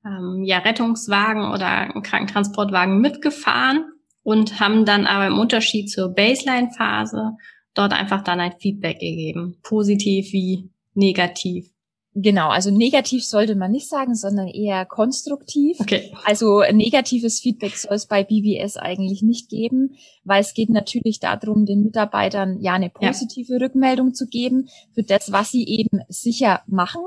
ähm, ja, Rettungswagen oder Krankentransportwagen mitgefahren und haben dann aber im Unterschied zur Baseline-Phase dort einfach dann ein Feedback gegeben, positiv wie negativ. Genau, also negativ sollte man nicht sagen, sondern eher konstruktiv. Okay. Also negatives Feedback soll es bei BBS eigentlich nicht geben, weil es geht natürlich darum, den Mitarbeitern ja eine positive ja. Rückmeldung zu geben für das, was sie eben sicher machen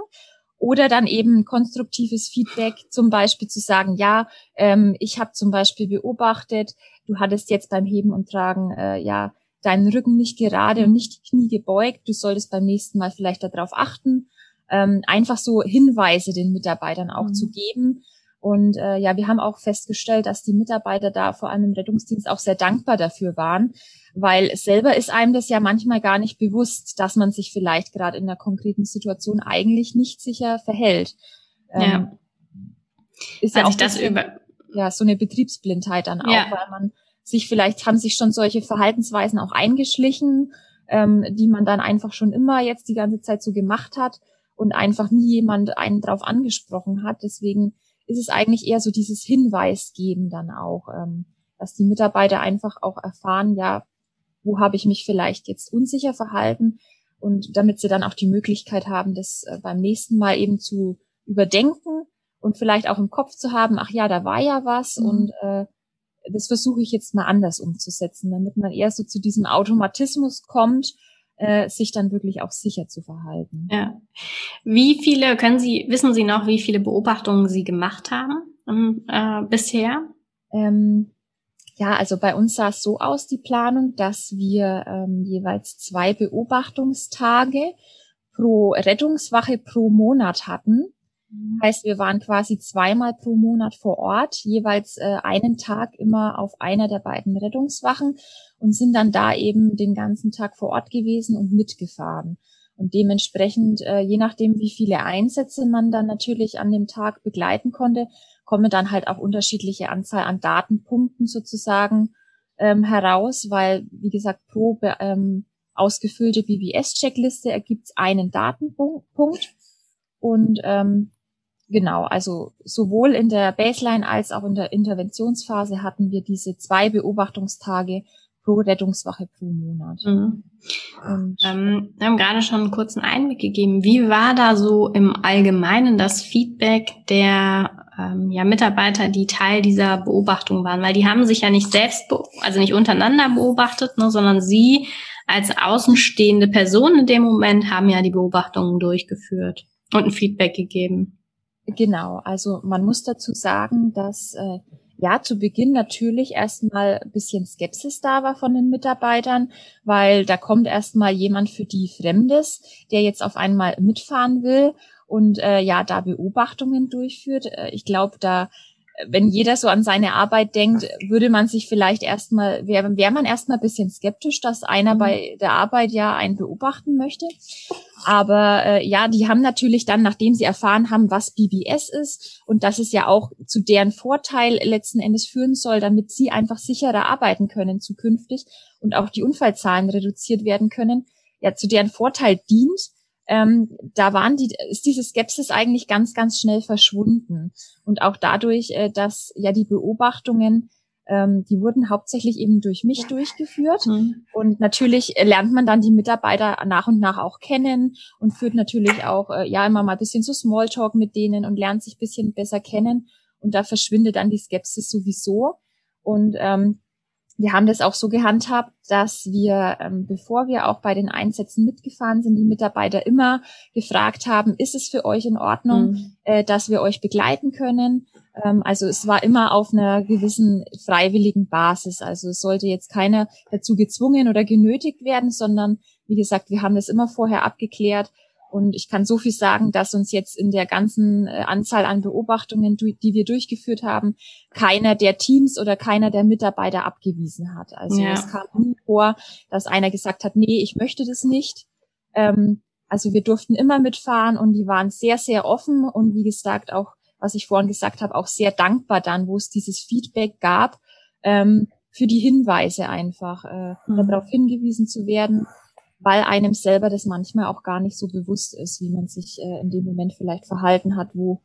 Oder dann eben konstruktives Feedback, zum Beispiel zu sagen, ja, ähm, ich habe zum Beispiel beobachtet, du hattest jetzt beim Heben und Tragen äh, ja deinen Rücken nicht gerade und nicht die Knie gebeugt. Du solltest beim nächsten Mal vielleicht darauf achten. Ähm, einfach so Hinweise den Mitarbeitern auch mhm. zu geben. Und äh, ja, wir haben auch festgestellt, dass die Mitarbeiter da vor allem im Rettungsdienst auch sehr dankbar dafür waren, weil selber ist einem das ja manchmal gar nicht bewusst, dass man sich vielleicht gerade in einer konkreten Situation eigentlich nicht sicher verhält. Ja. Ähm, ist ja auch das über ja so eine Betriebsblindheit dann auch, ja. weil man sich vielleicht haben sich schon solche Verhaltensweisen auch eingeschlichen, ähm, die man dann einfach schon immer jetzt die ganze Zeit so gemacht hat und einfach nie jemand einen drauf angesprochen hat. Deswegen ist es eigentlich eher so dieses Hinweis geben dann auch, ähm, dass die Mitarbeiter einfach auch erfahren, ja, wo habe ich mich vielleicht jetzt unsicher verhalten und damit sie dann auch die Möglichkeit haben, das äh, beim nächsten Mal eben zu überdenken und vielleicht auch im Kopf zu haben, ach ja, da war ja was mhm. und äh, das versuche ich jetzt mal anders umzusetzen, damit man eher so zu diesem Automatismus kommt, äh, sich dann wirklich auch sicher zu verhalten. Ja. Wie viele, können Sie, wissen Sie noch, wie viele Beobachtungen Sie gemacht haben ähm, äh, bisher? Ähm, ja, also bei uns sah es so aus, die Planung, dass wir ähm, jeweils zwei Beobachtungstage pro Rettungswache pro Monat hatten. Mhm. Heißt, wir waren quasi zweimal pro Monat vor Ort, jeweils äh, einen Tag immer auf einer der beiden Rettungswachen und sind dann da eben den ganzen Tag vor Ort gewesen und mitgefahren. Und dementsprechend, äh, je nachdem, wie viele Einsätze man dann natürlich an dem Tag begleiten konnte, kommen dann halt auch unterschiedliche Anzahl an Datenpunkten sozusagen ähm, heraus, weil, wie gesagt, pro ähm, ausgefüllte BBS-Checkliste ergibt einen Datenpunkt. Und ähm, genau, also sowohl in der Baseline als auch in der Interventionsphase hatten wir diese zwei Beobachtungstage pro Rettungswache pro Monat. Mhm. Und, ähm, wir haben gerade schon einen kurzen Einblick gegeben. Wie war da so im Allgemeinen das Feedback der ähm, ja, Mitarbeiter, die Teil dieser Beobachtung waren, weil die haben sich ja nicht selbst, also nicht untereinander beobachtet, ne, sondern sie als außenstehende Person in dem Moment haben ja die Beobachtungen durchgeführt und ein Feedback gegeben. Genau, also man muss dazu sagen, dass äh, ja zu Beginn natürlich erstmal ein bisschen Skepsis da war von den Mitarbeitern, weil da kommt erstmal jemand für die Fremdes, der jetzt auf einmal mitfahren will und äh, ja, da Beobachtungen durchführt. Äh, ich glaube, da, wenn jeder so an seine Arbeit denkt, würde man sich vielleicht erstmal, wäre wär man erstmal ein bisschen skeptisch, dass einer mhm. bei der Arbeit ja einen beobachten möchte. Aber äh, ja, die haben natürlich dann, nachdem sie erfahren haben, was BBS ist und dass es ja auch zu deren Vorteil letzten Endes führen soll, damit sie einfach sicherer arbeiten können zukünftig und auch die Unfallzahlen reduziert werden können, ja, zu deren Vorteil dient, ähm, da waren die, ist diese Skepsis eigentlich ganz, ganz schnell verschwunden. Und auch dadurch, äh, dass ja die Beobachtungen, ähm, die wurden hauptsächlich eben durch mich durchgeführt. Mhm. Und natürlich lernt man dann die Mitarbeiter nach und nach auch kennen und führt natürlich auch äh, ja immer mal ein bisschen so Smalltalk mit denen und lernt sich ein bisschen besser kennen. Und da verschwindet dann die Skepsis sowieso. Und ähm, wir haben das auch so gehandhabt, dass wir, ähm, bevor wir auch bei den Einsätzen mitgefahren sind, die Mitarbeiter immer gefragt haben, ist es für euch in Ordnung, mhm. äh, dass wir euch begleiten können? Ähm, also es war immer auf einer gewissen freiwilligen Basis. Also es sollte jetzt keiner dazu gezwungen oder genötigt werden, sondern wie gesagt, wir haben das immer vorher abgeklärt und ich kann so viel sagen, dass uns jetzt in der ganzen äh, Anzahl an Beobachtungen, die wir durchgeführt haben, keiner der Teams oder keiner der Mitarbeiter abgewiesen hat. Also ja. es kam nie vor, dass einer gesagt hat, nee, ich möchte das nicht. Ähm, also wir durften immer mitfahren und die waren sehr, sehr offen und wie gesagt auch, was ich vorhin gesagt habe, auch sehr dankbar dann, wo es dieses Feedback gab, ähm, für die Hinweise einfach, äh, mhm. darauf hingewiesen zu werden, weil einem selber das manchmal auch gar nicht so bewusst ist, wie man sich äh, in dem Moment vielleicht verhalten hat, wo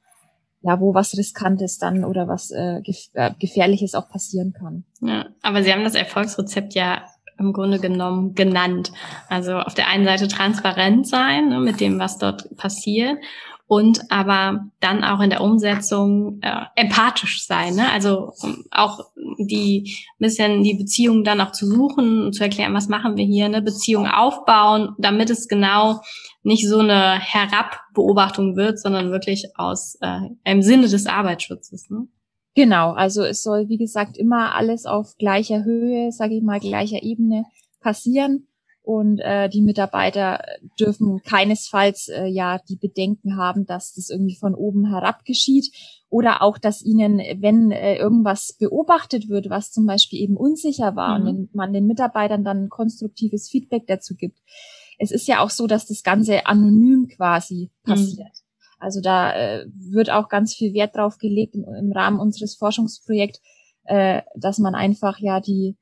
ja, wo was Riskantes dann oder was äh, gef äh, Gefährliches auch passieren kann. Ja, aber Sie haben das Erfolgsrezept ja im Grunde genommen genannt. Also auf der einen Seite transparent sein ne, mit dem, was dort passiert und aber dann auch in der Umsetzung äh, empathisch sein. Ne? Also auch die bisschen die Beziehung dann auch zu suchen und zu erklären, was machen wir hier, eine Beziehung aufbauen, damit es genau nicht so eine Herabbeobachtung wird, sondern wirklich aus äh, im Sinne des Arbeitsschutzes. Ne? Genau, also es soll wie gesagt immer alles auf gleicher Höhe, sage ich mal, gleicher Ebene passieren und äh, die Mitarbeiter dürfen keinesfalls äh, ja die Bedenken haben, dass das irgendwie von oben herab geschieht oder auch, dass ihnen, wenn äh, irgendwas beobachtet wird, was zum Beispiel eben unsicher war mhm. und man den Mitarbeitern dann konstruktives Feedback dazu gibt. Es ist ja auch so, dass das Ganze anonym quasi mhm. passiert. Mhm. Also da äh, wird auch ganz viel Wert drauf gelegt im, im Rahmen unseres Forschungsprojekts, äh, dass man einfach ja die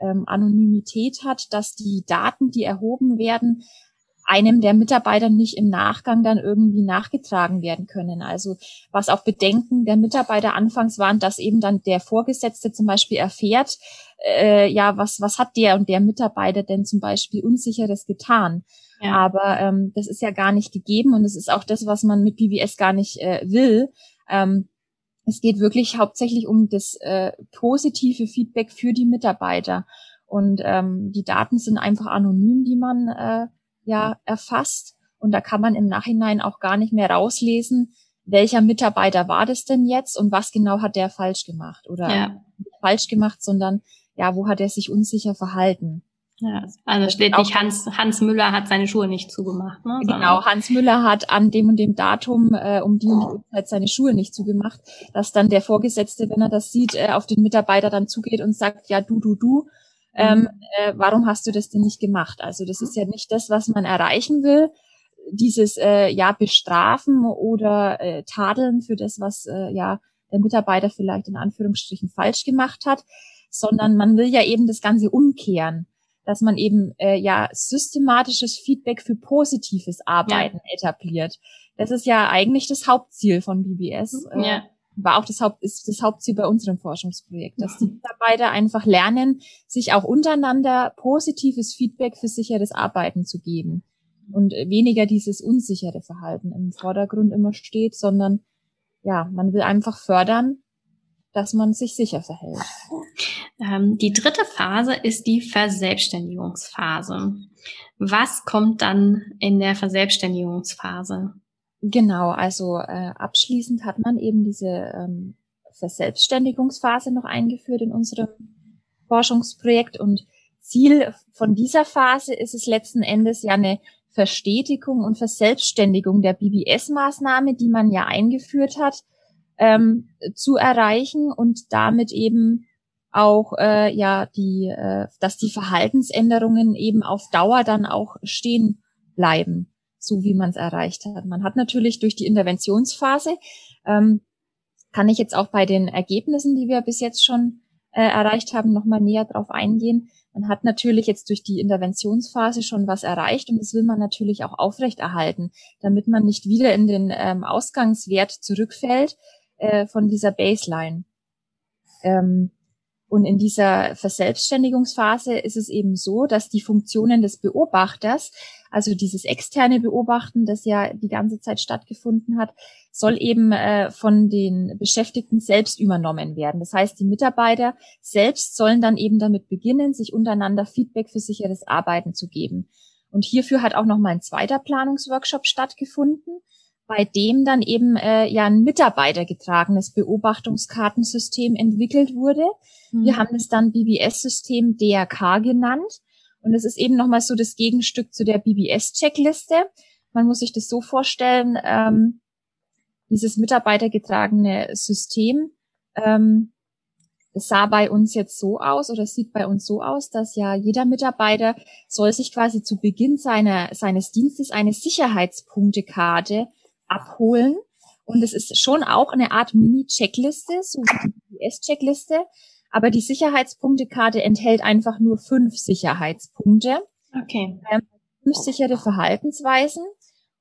ähm, Anonymität hat, dass die Daten, die erhoben werden, einem der Mitarbeiter nicht im Nachgang dann irgendwie nachgetragen werden können. Also was auch Bedenken der Mitarbeiter anfangs waren, dass eben dann der Vorgesetzte zum Beispiel erfährt, äh, ja, was, was hat der und der Mitarbeiter denn zum Beispiel Unsicheres getan? Ja. Aber ähm, das ist ja gar nicht gegeben und das ist auch das, was man mit BBS gar nicht äh, will. Ähm, es geht wirklich hauptsächlich um das äh, positive Feedback für die Mitarbeiter. Und ähm, die Daten sind einfach anonym, die man äh, ja erfasst. Und da kann man im Nachhinein auch gar nicht mehr rauslesen, welcher Mitarbeiter war das denn jetzt und was genau hat der falsch gemacht oder ja. falsch gemacht, sondern ja, wo hat er sich unsicher verhalten. Ja, also steht nicht Hans, Hans Müller hat seine Schuhe nicht zugemacht. Ne? Genau, Hans Müller hat an dem und dem Datum äh, um die und die Uhrzeit seine Schuhe nicht zugemacht, dass dann der Vorgesetzte, wenn er das sieht, äh, auf den Mitarbeiter dann zugeht und sagt, ja, du, du, du, ähm, äh, warum hast du das denn nicht gemacht? Also das ist ja nicht das, was man erreichen will, dieses äh, ja bestrafen oder äh, tadeln für das, was äh, ja der Mitarbeiter vielleicht in Anführungsstrichen falsch gemacht hat, sondern man will ja eben das Ganze umkehren dass man eben äh, ja systematisches Feedback für positives Arbeiten ja. etabliert. Das ist ja eigentlich das Hauptziel von BBS. Äh, ja. War auch das Haupt, ist das Hauptziel bei unserem Forschungsprojekt, dass die Mitarbeiter einfach lernen, sich auch untereinander positives Feedback für sicheres Arbeiten zu geben und weniger dieses unsichere Verhalten im Vordergrund immer steht, sondern ja, man will einfach fördern, dass man sich sicher verhält. Ähm, die dritte Phase ist die Verselbstständigungsphase. Was kommt dann in der Verselbstständigungsphase? Genau, also äh, abschließend hat man eben diese ähm, Verselbstständigungsphase noch eingeführt in unserem Forschungsprojekt und Ziel von dieser Phase ist es letzten Endes ja eine Verstetigung und Verselbstständigung der BBS-Maßnahme, die man ja eingeführt hat, ähm, zu erreichen und damit eben auch äh, ja die, äh, dass die Verhaltensänderungen eben auf Dauer dann auch stehen bleiben, so wie man es erreicht hat. Man hat natürlich durch die Interventionsphase ähm, kann ich jetzt auch bei den Ergebnissen, die wir bis jetzt schon äh, erreicht haben, nochmal näher drauf eingehen. Man hat natürlich jetzt durch die Interventionsphase schon was erreicht und das will man natürlich auch aufrechterhalten, damit man nicht wieder in den ähm, Ausgangswert zurückfällt, äh, von dieser Baseline. Ähm, und in dieser Verselbstständigungsphase ist es eben so, dass die Funktionen des Beobachters, also dieses externe Beobachten, das ja die ganze Zeit stattgefunden hat, soll eben äh, von den Beschäftigten selbst übernommen werden. Das heißt, die Mitarbeiter selbst sollen dann eben damit beginnen, sich untereinander Feedback für sicheres Arbeiten zu geben. Und hierfür hat auch noch mal ein zweiter Planungsworkshop stattgefunden, bei dem dann eben äh, ja ein mitarbeitergetragenes Beobachtungskartensystem entwickelt wurde. Mhm. Wir haben es dann BBS-System DRK genannt. Und es ist eben nochmal so das Gegenstück zu der BBS-Checkliste. Man muss sich das so vorstellen, ähm, dieses mitarbeitergetragene System ähm, sah bei uns jetzt so aus oder sieht bei uns so aus, dass ja jeder Mitarbeiter soll sich quasi zu Beginn seiner, seines Dienstes eine Sicherheitspunktekarte abholen. Und es ist schon auch eine Art Mini-Checkliste, so wie die US-Checkliste. Aber die Sicherheitspunktekarte enthält einfach nur fünf Sicherheitspunkte. Okay. Ähm, fünf sichere Verhaltensweisen.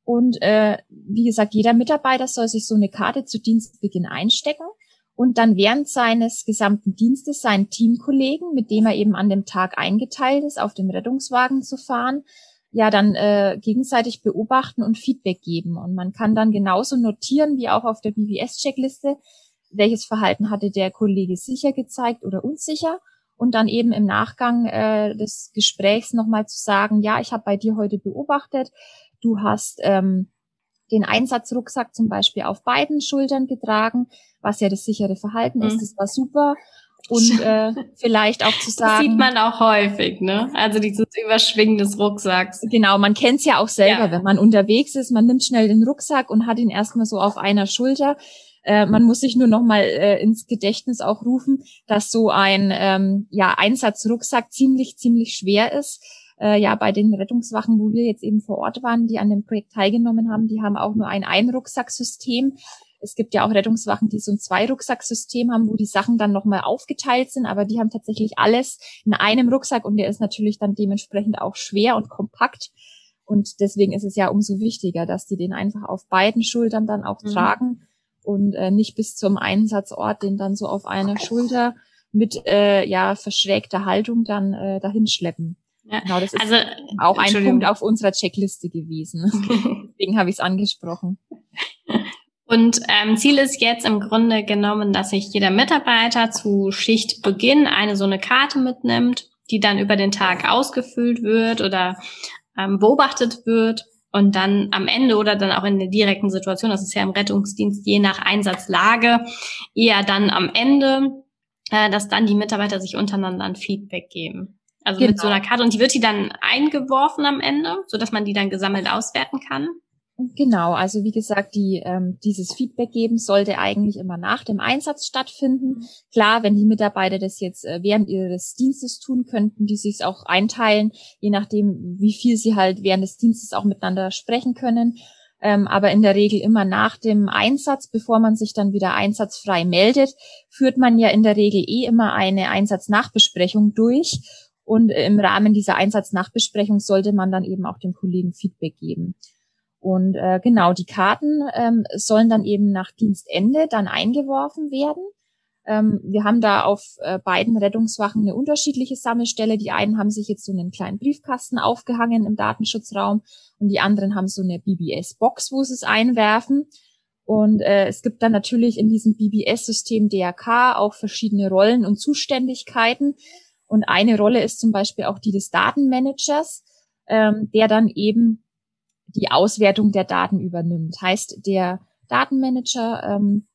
Und äh, wie gesagt, jeder Mitarbeiter soll sich so eine Karte zu Dienstbeginn einstecken und dann während seines gesamten Dienstes seinen Teamkollegen, mit dem er eben an dem Tag eingeteilt ist, auf dem Rettungswagen zu fahren, ja dann äh, gegenseitig beobachten und Feedback geben. Und man kann dann genauso notieren wie auch auf der BWS-Checkliste, welches Verhalten hatte der Kollege sicher gezeigt oder unsicher. Und dann eben im Nachgang äh, des Gesprächs nochmal zu sagen, ja, ich habe bei dir heute beobachtet, du hast ähm, den Einsatzrucksack zum Beispiel auf beiden Schultern getragen, was ja das sichere Verhalten mhm. ist. Das war super und äh, vielleicht auch zu sagen. Das sieht man auch häufig, ne? Also dieses Überschwingen des Rucksacks. Genau, man kennt es ja auch selber, ja. wenn man unterwegs ist, man nimmt schnell den Rucksack und hat ihn erstmal so auf einer Schulter. Äh, man muss sich nur noch mal äh, ins Gedächtnis auch rufen, dass so ein ähm, ja, Einsatzrucksack ziemlich, ziemlich schwer ist. Äh, ja, bei den Rettungswachen, wo wir jetzt eben vor Ort waren, die an dem Projekt teilgenommen haben, die haben auch nur ein Einrucksacksystem. Es gibt ja auch Rettungswachen, die so ein Zwei-Rucksack-System haben, wo die Sachen dann nochmal aufgeteilt sind, aber die haben tatsächlich alles in einem Rucksack und der ist natürlich dann dementsprechend auch schwer und kompakt. Und deswegen ist es ja umso wichtiger, dass die den einfach auf beiden Schultern dann auch mhm. tragen und äh, nicht bis zum Einsatzort den dann so auf einer Schulter mit äh, ja verschrägter Haltung dann äh, dahin schleppen. Ja. Genau, das ist also, auch ein Punkt auf unserer Checkliste gewesen. Deswegen habe ich es angesprochen. Und ähm, Ziel ist jetzt im Grunde genommen, dass sich jeder Mitarbeiter zu Schichtbeginn eine so eine Karte mitnimmt, die dann über den Tag ausgefüllt wird oder ähm, beobachtet wird und dann am Ende oder dann auch in der direkten Situation, das ist ja im Rettungsdienst je nach Einsatzlage, eher dann am Ende, äh, dass dann die Mitarbeiter sich untereinander ein Feedback geben. Also genau. mit so einer Karte und die wird die dann eingeworfen am Ende, so dass man die dann gesammelt auswerten kann. Genau, also wie gesagt, die, ähm, dieses Feedback geben sollte eigentlich immer nach dem Einsatz stattfinden. Klar, wenn die Mitarbeiter das jetzt äh, während ihres Dienstes tun, könnten die sich auch einteilen, je nachdem, wie viel sie halt während des Dienstes auch miteinander sprechen können. Ähm, aber in der Regel immer nach dem Einsatz, bevor man sich dann wieder einsatzfrei meldet, führt man ja in der Regel eh immer eine Einsatznachbesprechung durch. Und im Rahmen dieser Einsatznachbesprechung sollte man dann eben auch dem Kollegen Feedback geben. Und äh, genau, die Karten ähm, sollen dann eben nach Dienstende dann eingeworfen werden. Ähm, wir haben da auf äh, beiden Rettungswachen eine unterschiedliche Sammelstelle. Die einen haben sich jetzt so einen kleinen Briefkasten aufgehangen im Datenschutzraum und die anderen haben so eine BBS-Box, wo sie es einwerfen. Und äh, es gibt dann natürlich in diesem BBS-System DRK auch verschiedene Rollen und Zuständigkeiten. Und eine Rolle ist zum Beispiel auch die des Datenmanagers, ähm, der dann eben die Auswertung der Daten übernimmt. Heißt, der Datenmanager ähm,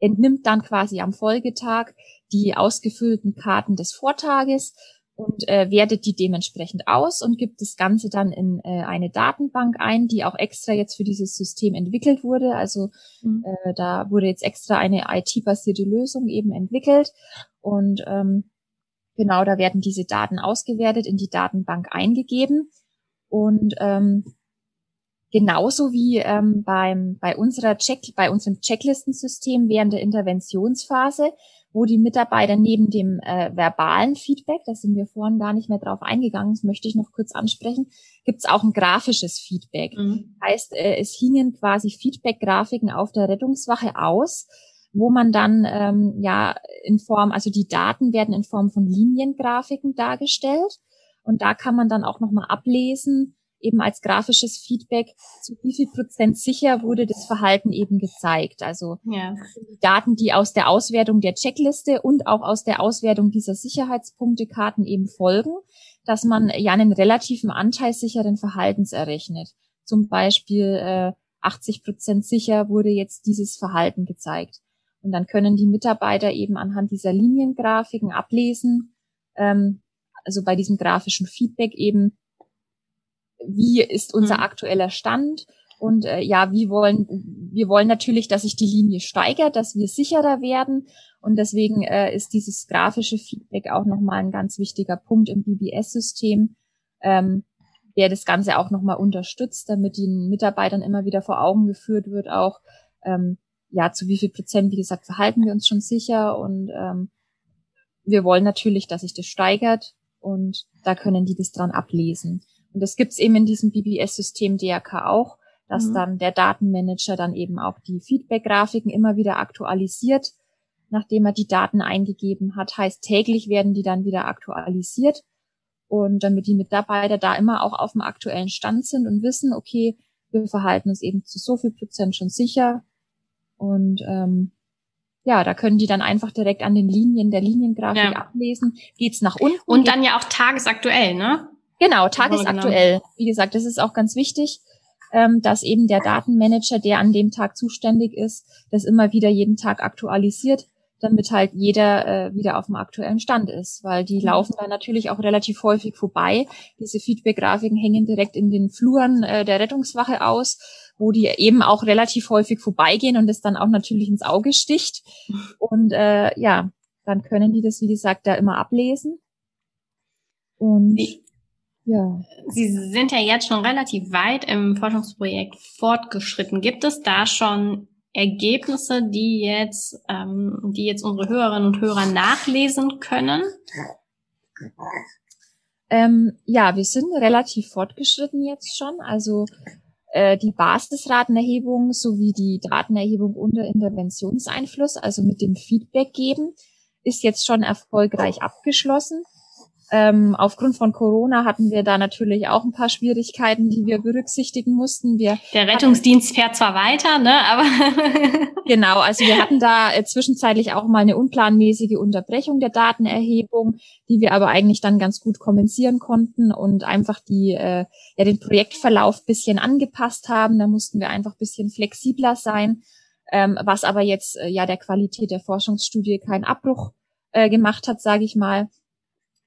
entnimmt dann quasi am Folgetag die ausgefüllten Karten des Vortages und äh, wertet die dementsprechend aus und gibt das Ganze dann in äh, eine Datenbank ein, die auch extra jetzt für dieses System entwickelt wurde. Also mhm. äh, da wurde jetzt extra eine IT-basierte Lösung eben entwickelt und ähm, genau da werden diese Daten ausgewertet, in die Datenbank eingegeben und ähm, Genauso wie ähm, beim, bei, unserer Check, bei unserem Checklistensystem während der Interventionsphase, wo die Mitarbeiter neben dem äh, verbalen Feedback, da sind wir vorhin gar nicht mehr drauf eingegangen, das möchte ich noch kurz ansprechen, gibt es auch ein grafisches Feedback. Mhm. Heißt, äh, es hingen quasi Feedback-Grafiken auf der Rettungswache aus, wo man dann ähm, ja in Form, also die Daten werden in Form von Liniengrafiken dargestellt. Und da kann man dann auch nochmal ablesen, eben als grafisches Feedback, zu wie viel Prozent sicher wurde das Verhalten eben gezeigt. Also ja. die Daten, die aus der Auswertung der Checkliste und auch aus der Auswertung dieser Sicherheitspunktekarten eben folgen, dass man ja einen relativen Anteil sicheren Verhaltens errechnet. Zum Beispiel äh, 80 Prozent sicher wurde jetzt dieses Verhalten gezeigt. Und dann können die Mitarbeiter eben anhand dieser Liniengrafiken ablesen, ähm, also bei diesem grafischen Feedback eben, wie ist unser mhm. aktueller Stand und äh, ja, wie wollen wir wollen natürlich, dass sich die Linie steigert, dass wir sicherer werden und deswegen äh, ist dieses grafische Feedback auch nochmal ein ganz wichtiger Punkt im BBS-System, ähm, der das Ganze auch nochmal unterstützt, damit den Mitarbeitern immer wieder vor Augen geführt wird, auch ähm, ja, zu wie viel Prozent, wie gesagt, verhalten wir uns schon sicher und ähm, wir wollen natürlich, dass sich das steigert und da können die das dran ablesen. Und das gibt's eben in diesem BBS-System DRK auch, dass mhm. dann der Datenmanager dann eben auch die Feedback-Grafiken immer wieder aktualisiert, nachdem er die Daten eingegeben hat. Heißt, täglich werden die dann wieder aktualisiert. und damit die Mitarbeiter da immer auch auf dem aktuellen Stand sind und wissen, okay, wir verhalten uns eben zu so viel Prozent schon sicher und ähm, ja, da können die dann einfach direkt an den Linien der Liniengrafik ja. ablesen. Geht's nach unten? Und dann ja auch tagesaktuell, ne? Genau, tagesaktuell. Genau. Wie gesagt, das ist auch ganz wichtig, ähm, dass eben der Datenmanager, der an dem Tag zuständig ist, das immer wieder jeden Tag aktualisiert, damit halt jeder äh, wieder auf dem aktuellen Stand ist, weil die mhm. laufen dann natürlich auch relativ häufig vorbei. Diese Feedback-Grafiken hängen direkt in den Fluren äh, der Rettungswache aus wo die eben auch relativ häufig vorbeigehen und es dann auch natürlich ins Auge sticht. Und äh, ja, dann können die das, wie gesagt, da immer ablesen. Und Sie, ja. Sie sind ja jetzt schon relativ weit im Forschungsprojekt fortgeschritten. Gibt es da schon Ergebnisse, die jetzt, ähm, die jetzt unsere Hörerinnen und Hörer nachlesen können? Ähm, ja, wir sind relativ fortgeschritten jetzt schon. Also äh, die Basisratenerhebung sowie die Datenerhebung unter Interventionseinfluss, also mit dem Feedback geben, ist jetzt schon erfolgreich abgeschlossen. Ähm, aufgrund von Corona hatten wir da natürlich auch ein paar Schwierigkeiten, die wir berücksichtigen mussten. Wir Der Rettungsdienst fährt zwar weiter, ne, aber genau. Also wir hatten da äh, zwischenzeitlich auch mal eine unplanmäßige Unterbrechung der Datenerhebung, die wir aber eigentlich dann ganz gut kompensieren konnten und einfach die äh, ja den Projektverlauf bisschen angepasst haben. Da mussten wir einfach bisschen flexibler sein, ähm, was aber jetzt äh, ja der Qualität der Forschungsstudie keinen Abbruch äh, gemacht hat, sage ich mal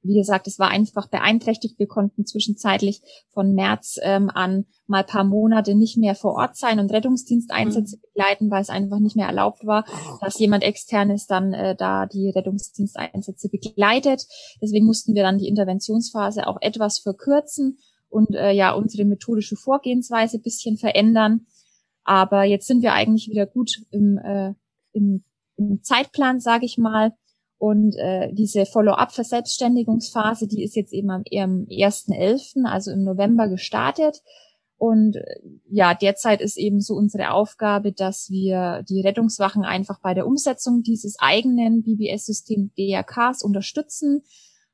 wie gesagt, es war einfach beeinträchtigt. Wir konnten zwischenzeitlich von März ähm, an mal paar Monate nicht mehr vor Ort sein und Rettungsdiensteinsätze mhm. begleiten, weil es einfach nicht mehr erlaubt war, dass jemand externes dann äh, da die Rettungsdiensteinsätze begleitet. Deswegen mussten wir dann die Interventionsphase auch etwas verkürzen und äh, ja unsere methodische Vorgehensweise bisschen verändern. Aber jetzt sind wir eigentlich wieder gut im, äh, im, im Zeitplan, sage ich mal. Und äh, diese Follow-up-Verselbstständigungsphase, die ist jetzt eben am, am 1.11., also im November gestartet. Und äh, ja, derzeit ist eben so unsere Aufgabe, dass wir die Rettungswachen einfach bei der Umsetzung dieses eigenen BBS-System DRKs unterstützen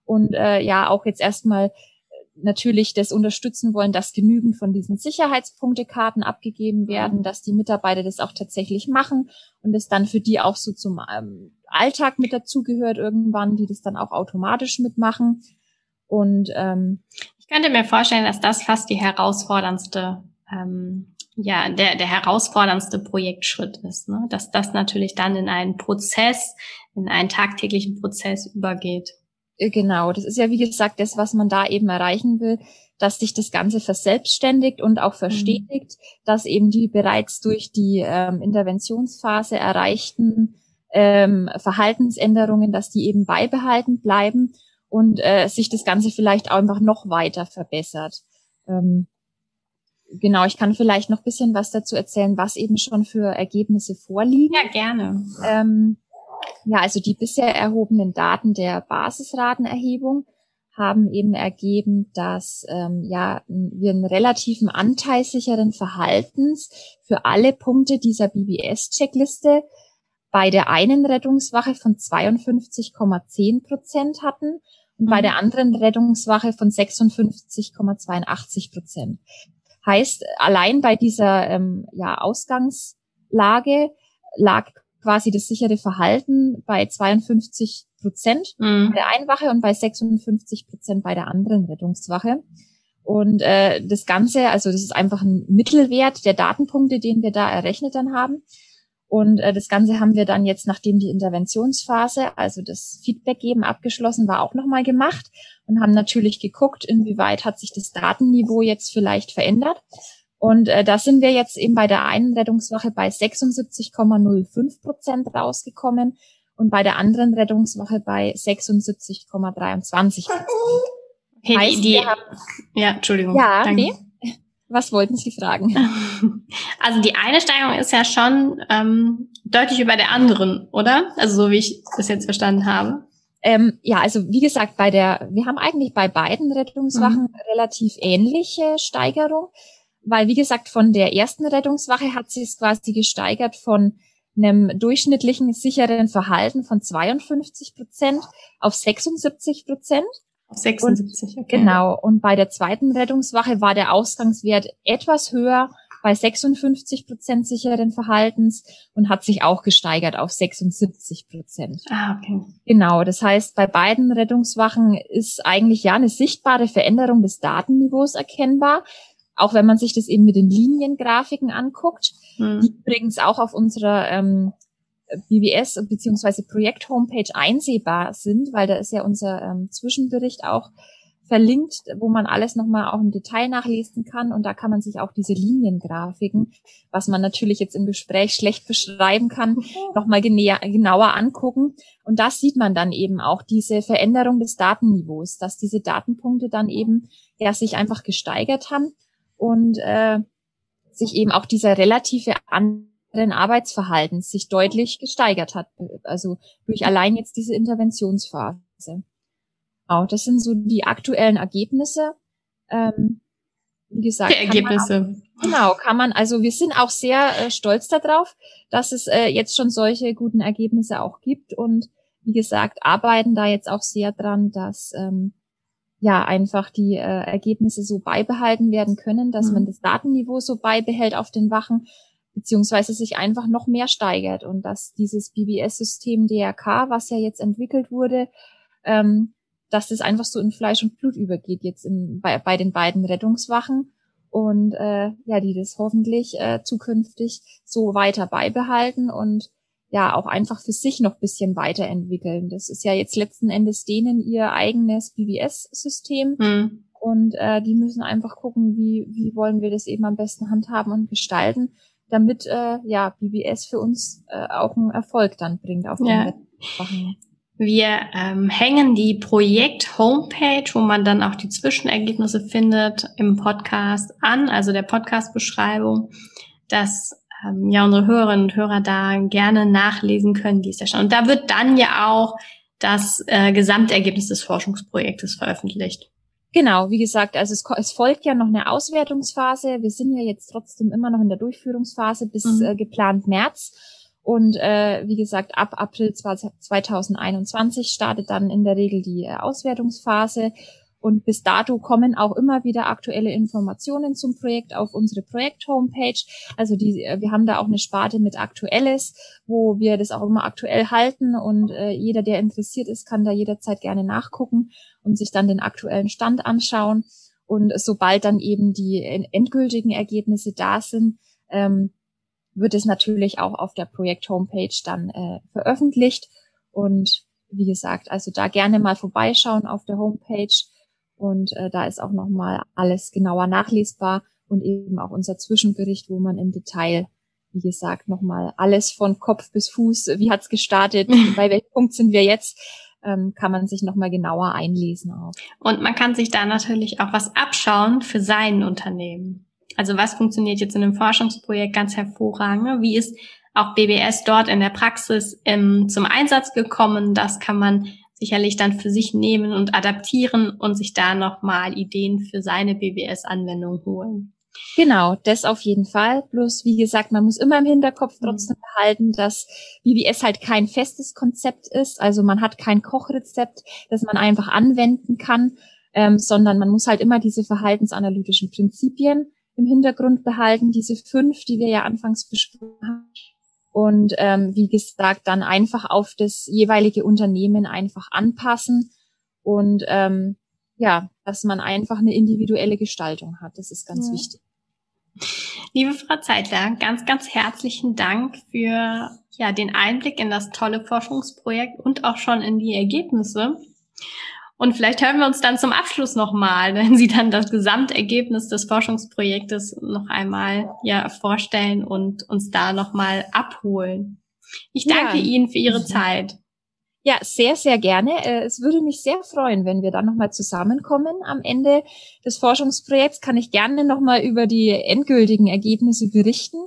und äh, ja auch jetzt erstmal natürlich das unterstützen wollen, dass genügend von diesen Sicherheitspunktekarten abgegeben werden, dass die Mitarbeiter das auch tatsächlich machen und es dann für die auch so zum ähm, Alltag mit dazugehört irgendwann, die das dann auch automatisch mitmachen. Und ähm, ich könnte mir vorstellen, dass das fast die herausforderndste ähm, ja, der, der herausforderndste Projektschritt ist, ne? dass das natürlich dann in einen Prozess, in einen tagtäglichen Prozess übergeht. Äh, genau, das ist ja wie gesagt das, was man da eben erreichen will, dass sich das Ganze verselbstständigt und auch verstetigt, mhm. dass eben die bereits durch die ähm, Interventionsphase erreichten ähm, Verhaltensänderungen, dass die eben beibehalten bleiben und äh, sich das Ganze vielleicht auch einfach noch weiter verbessert. Ähm, genau, ich kann vielleicht noch bisschen was dazu erzählen, was eben schon für Ergebnisse vorliegen. Ja, gerne. Ähm, ja, also die bisher erhobenen Daten der Basisratenerhebung haben eben ergeben, dass ähm, ja wir einen relativen Anteil sicheren Verhaltens für alle Punkte dieser BBS-Checkliste bei der einen Rettungswache von 52,10 Prozent hatten und mhm. bei der anderen Rettungswache von 56,82 Prozent. Heißt, allein bei dieser ähm, ja, Ausgangslage lag quasi das sichere Verhalten bei 52 Prozent mhm. bei der einen Wache und bei 56 Prozent bei der anderen Rettungswache. Und äh, das Ganze, also das ist einfach ein Mittelwert der Datenpunkte, den wir da errechnet dann haben. Und äh, das Ganze haben wir dann jetzt, nachdem die Interventionsphase, also das Feedback geben, abgeschlossen war, auch nochmal gemacht und haben natürlich geguckt, inwieweit hat sich das Datenniveau jetzt vielleicht verändert. Und äh, da sind wir jetzt eben bei der einen Rettungswache bei 76,05 Prozent rausgekommen und bei der anderen Rettungswache bei 76,23 Prozent. Hey, heißt, die, haben, ja, Entschuldigung. Ja, danke. nee. Was wollten Sie fragen? Also die eine Steigerung ist ja schon ähm, deutlich über der anderen, oder? Also so wie ich das jetzt verstanden habe. Ähm, ja, also wie gesagt, bei der, wir haben eigentlich bei beiden Rettungswachen mhm. relativ ähnliche Steigerung weil wie gesagt, von der ersten Rettungswache hat sie es quasi gesteigert von einem durchschnittlichen sicheren Verhalten von 52 Prozent auf 76 Prozent. 76, okay. Genau. Und bei der zweiten Rettungswache war der Ausgangswert etwas höher, bei 56 Prozent sicheren Verhaltens und hat sich auch gesteigert auf 76 Prozent. Ah, okay. Genau. Das heißt, bei beiden Rettungswachen ist eigentlich ja eine sichtbare Veränderung des Datenniveaus erkennbar. Auch wenn man sich das eben mit den Liniengrafiken anguckt, hm. die übrigens auch auf unserer ähm, BBS bzw. Projekt-Homepage einsehbar sind, weil da ist ja unser ähm, Zwischenbericht auch verlinkt, wo man alles nochmal auch im Detail nachlesen kann. Und da kann man sich auch diese Liniengrafiken, was man natürlich jetzt im Gespräch schlecht beschreiben kann, nochmal genauer angucken. Und das sieht man dann eben auch, diese Veränderung des Datenniveaus, dass diese Datenpunkte dann eben ja sich einfach gesteigert haben und äh, sich eben auch dieser relative anderen Arbeitsverhaltens sich deutlich gesteigert hat. Also durch allein jetzt diese Interventionsphase. Genau, das sind so die aktuellen Ergebnisse. Ähm, wie gesagt, die Ergebnisse. Auch, genau, kann man, also wir sind auch sehr äh, stolz darauf, dass es äh, jetzt schon solche guten Ergebnisse auch gibt und wie gesagt, arbeiten da jetzt auch sehr dran, dass ähm, ja einfach die äh, Ergebnisse so beibehalten werden können, dass mhm. man das Datenniveau so beibehält auf den Wachen, beziehungsweise sich einfach noch mehr steigert und dass dieses BBS-System DRK, was ja jetzt entwickelt wurde, ähm, dass das einfach so in Fleisch und Blut übergeht jetzt in, bei, bei den beiden Rettungswachen und äh, ja, die das hoffentlich äh, zukünftig so weiter beibehalten und ja auch einfach für sich noch bisschen weiterentwickeln. Das ist ja jetzt letzten Endes denen ihr eigenes BBS-System. Hm. Und äh, die müssen einfach gucken, wie, wie wollen wir das eben am besten handhaben und gestalten, damit äh, ja BBS für uns äh, auch einen Erfolg dann bringt auf ja. den. Wir ähm, hängen die Projekt-Homepage, wo man dann auch die Zwischenergebnisse findet, im Podcast an, also der Podcast-Beschreibung, dass ähm, ja unsere Hörerinnen und Hörer da gerne nachlesen können, die ist ja schon. Und da wird dann ja auch das äh, Gesamtergebnis des Forschungsprojektes veröffentlicht. Genau, wie gesagt, also es, es, folgt ja noch eine Auswertungsphase. Wir sind ja jetzt trotzdem immer noch in der Durchführungsphase bis mhm. äh, geplant März. Und äh, wie gesagt, ab April 2021 startet dann in der Regel die äh, Auswertungsphase. Und bis dato kommen auch immer wieder aktuelle Informationen zum Projekt auf unsere Projekt-Homepage. Also die, äh, wir haben da auch eine Sparte mit Aktuelles, wo wir das auch immer aktuell halten. Und äh, jeder, der interessiert ist, kann da jederzeit gerne nachgucken und sich dann den aktuellen Stand anschauen. Und sobald dann eben die endgültigen Ergebnisse da sind, ähm, wird es natürlich auch auf der Projekt-Homepage dann äh, veröffentlicht. Und wie gesagt, also da gerne mal vorbeischauen auf der Homepage. Und äh, da ist auch nochmal alles genauer nachlesbar und eben auch unser Zwischenbericht, wo man im Detail, wie gesagt, nochmal alles von Kopf bis Fuß, wie hat's gestartet, bei welchem Punkt sind wir jetzt, ähm, kann man sich nochmal genauer einlesen auch. Und man kann sich da natürlich auch was abschauen für sein Unternehmen. Also was funktioniert jetzt in einem Forschungsprojekt ganz hervorragend? Ne? Wie ist auch BBS dort in der Praxis ähm, zum Einsatz gekommen? Das kann man sicherlich dann für sich nehmen und adaptieren und sich da nochmal Ideen für seine BBS-Anwendung holen. Genau, das auf jeden Fall. Bloß, wie gesagt, man muss immer im Hinterkopf mhm. trotzdem behalten, dass BBS halt kein festes Konzept ist. Also man hat kein Kochrezept, das man einfach anwenden kann, ähm, sondern man muss halt immer diese verhaltensanalytischen Prinzipien im Hintergrund behalten, diese fünf, die wir ja anfangs besprochen haben. Und ähm, wie gesagt, dann einfach auf das jeweilige Unternehmen einfach anpassen und ähm, ja, dass man einfach eine individuelle Gestaltung hat. Das ist ganz ja. wichtig. Liebe Frau Zeitler, ganz, ganz herzlichen Dank für ja, den Einblick in das tolle Forschungsprojekt und auch schon in die Ergebnisse. Und vielleicht hören wir uns dann zum Abschluss nochmal, wenn Sie dann das Gesamtergebnis des Forschungsprojektes noch einmal ja, vorstellen und uns da nochmal abholen. Ich danke ja. Ihnen für Ihre mhm. Zeit. Ja, sehr, sehr gerne. Äh, es würde mich sehr freuen, wenn wir dann nochmal zusammenkommen. Am Ende des Forschungsprojekts kann ich gerne nochmal über die endgültigen Ergebnisse berichten.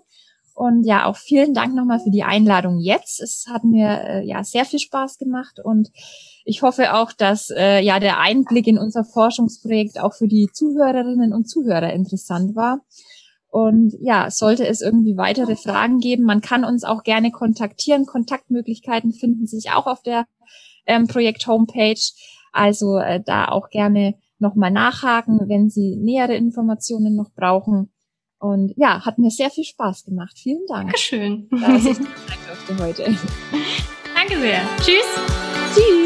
Und ja, auch vielen Dank nochmal für die Einladung jetzt. Es hat mir äh, ja sehr viel Spaß gemacht und ich hoffe auch, dass äh, ja der Einblick in unser Forschungsprojekt auch für die Zuhörerinnen und Zuhörer interessant war. Und ja, sollte es irgendwie weitere Fragen geben, man kann uns auch gerne kontaktieren. Kontaktmöglichkeiten finden sich auch auf der ähm, Projekt Homepage. Also äh, da auch gerne nochmal nachhaken, wenn Sie nähere Informationen noch brauchen. Und ja, hat mir sehr viel Spaß gemacht. Vielen Dank. Dankeschön. Dass ich heute. Danke sehr. Tschüss. Tschüss.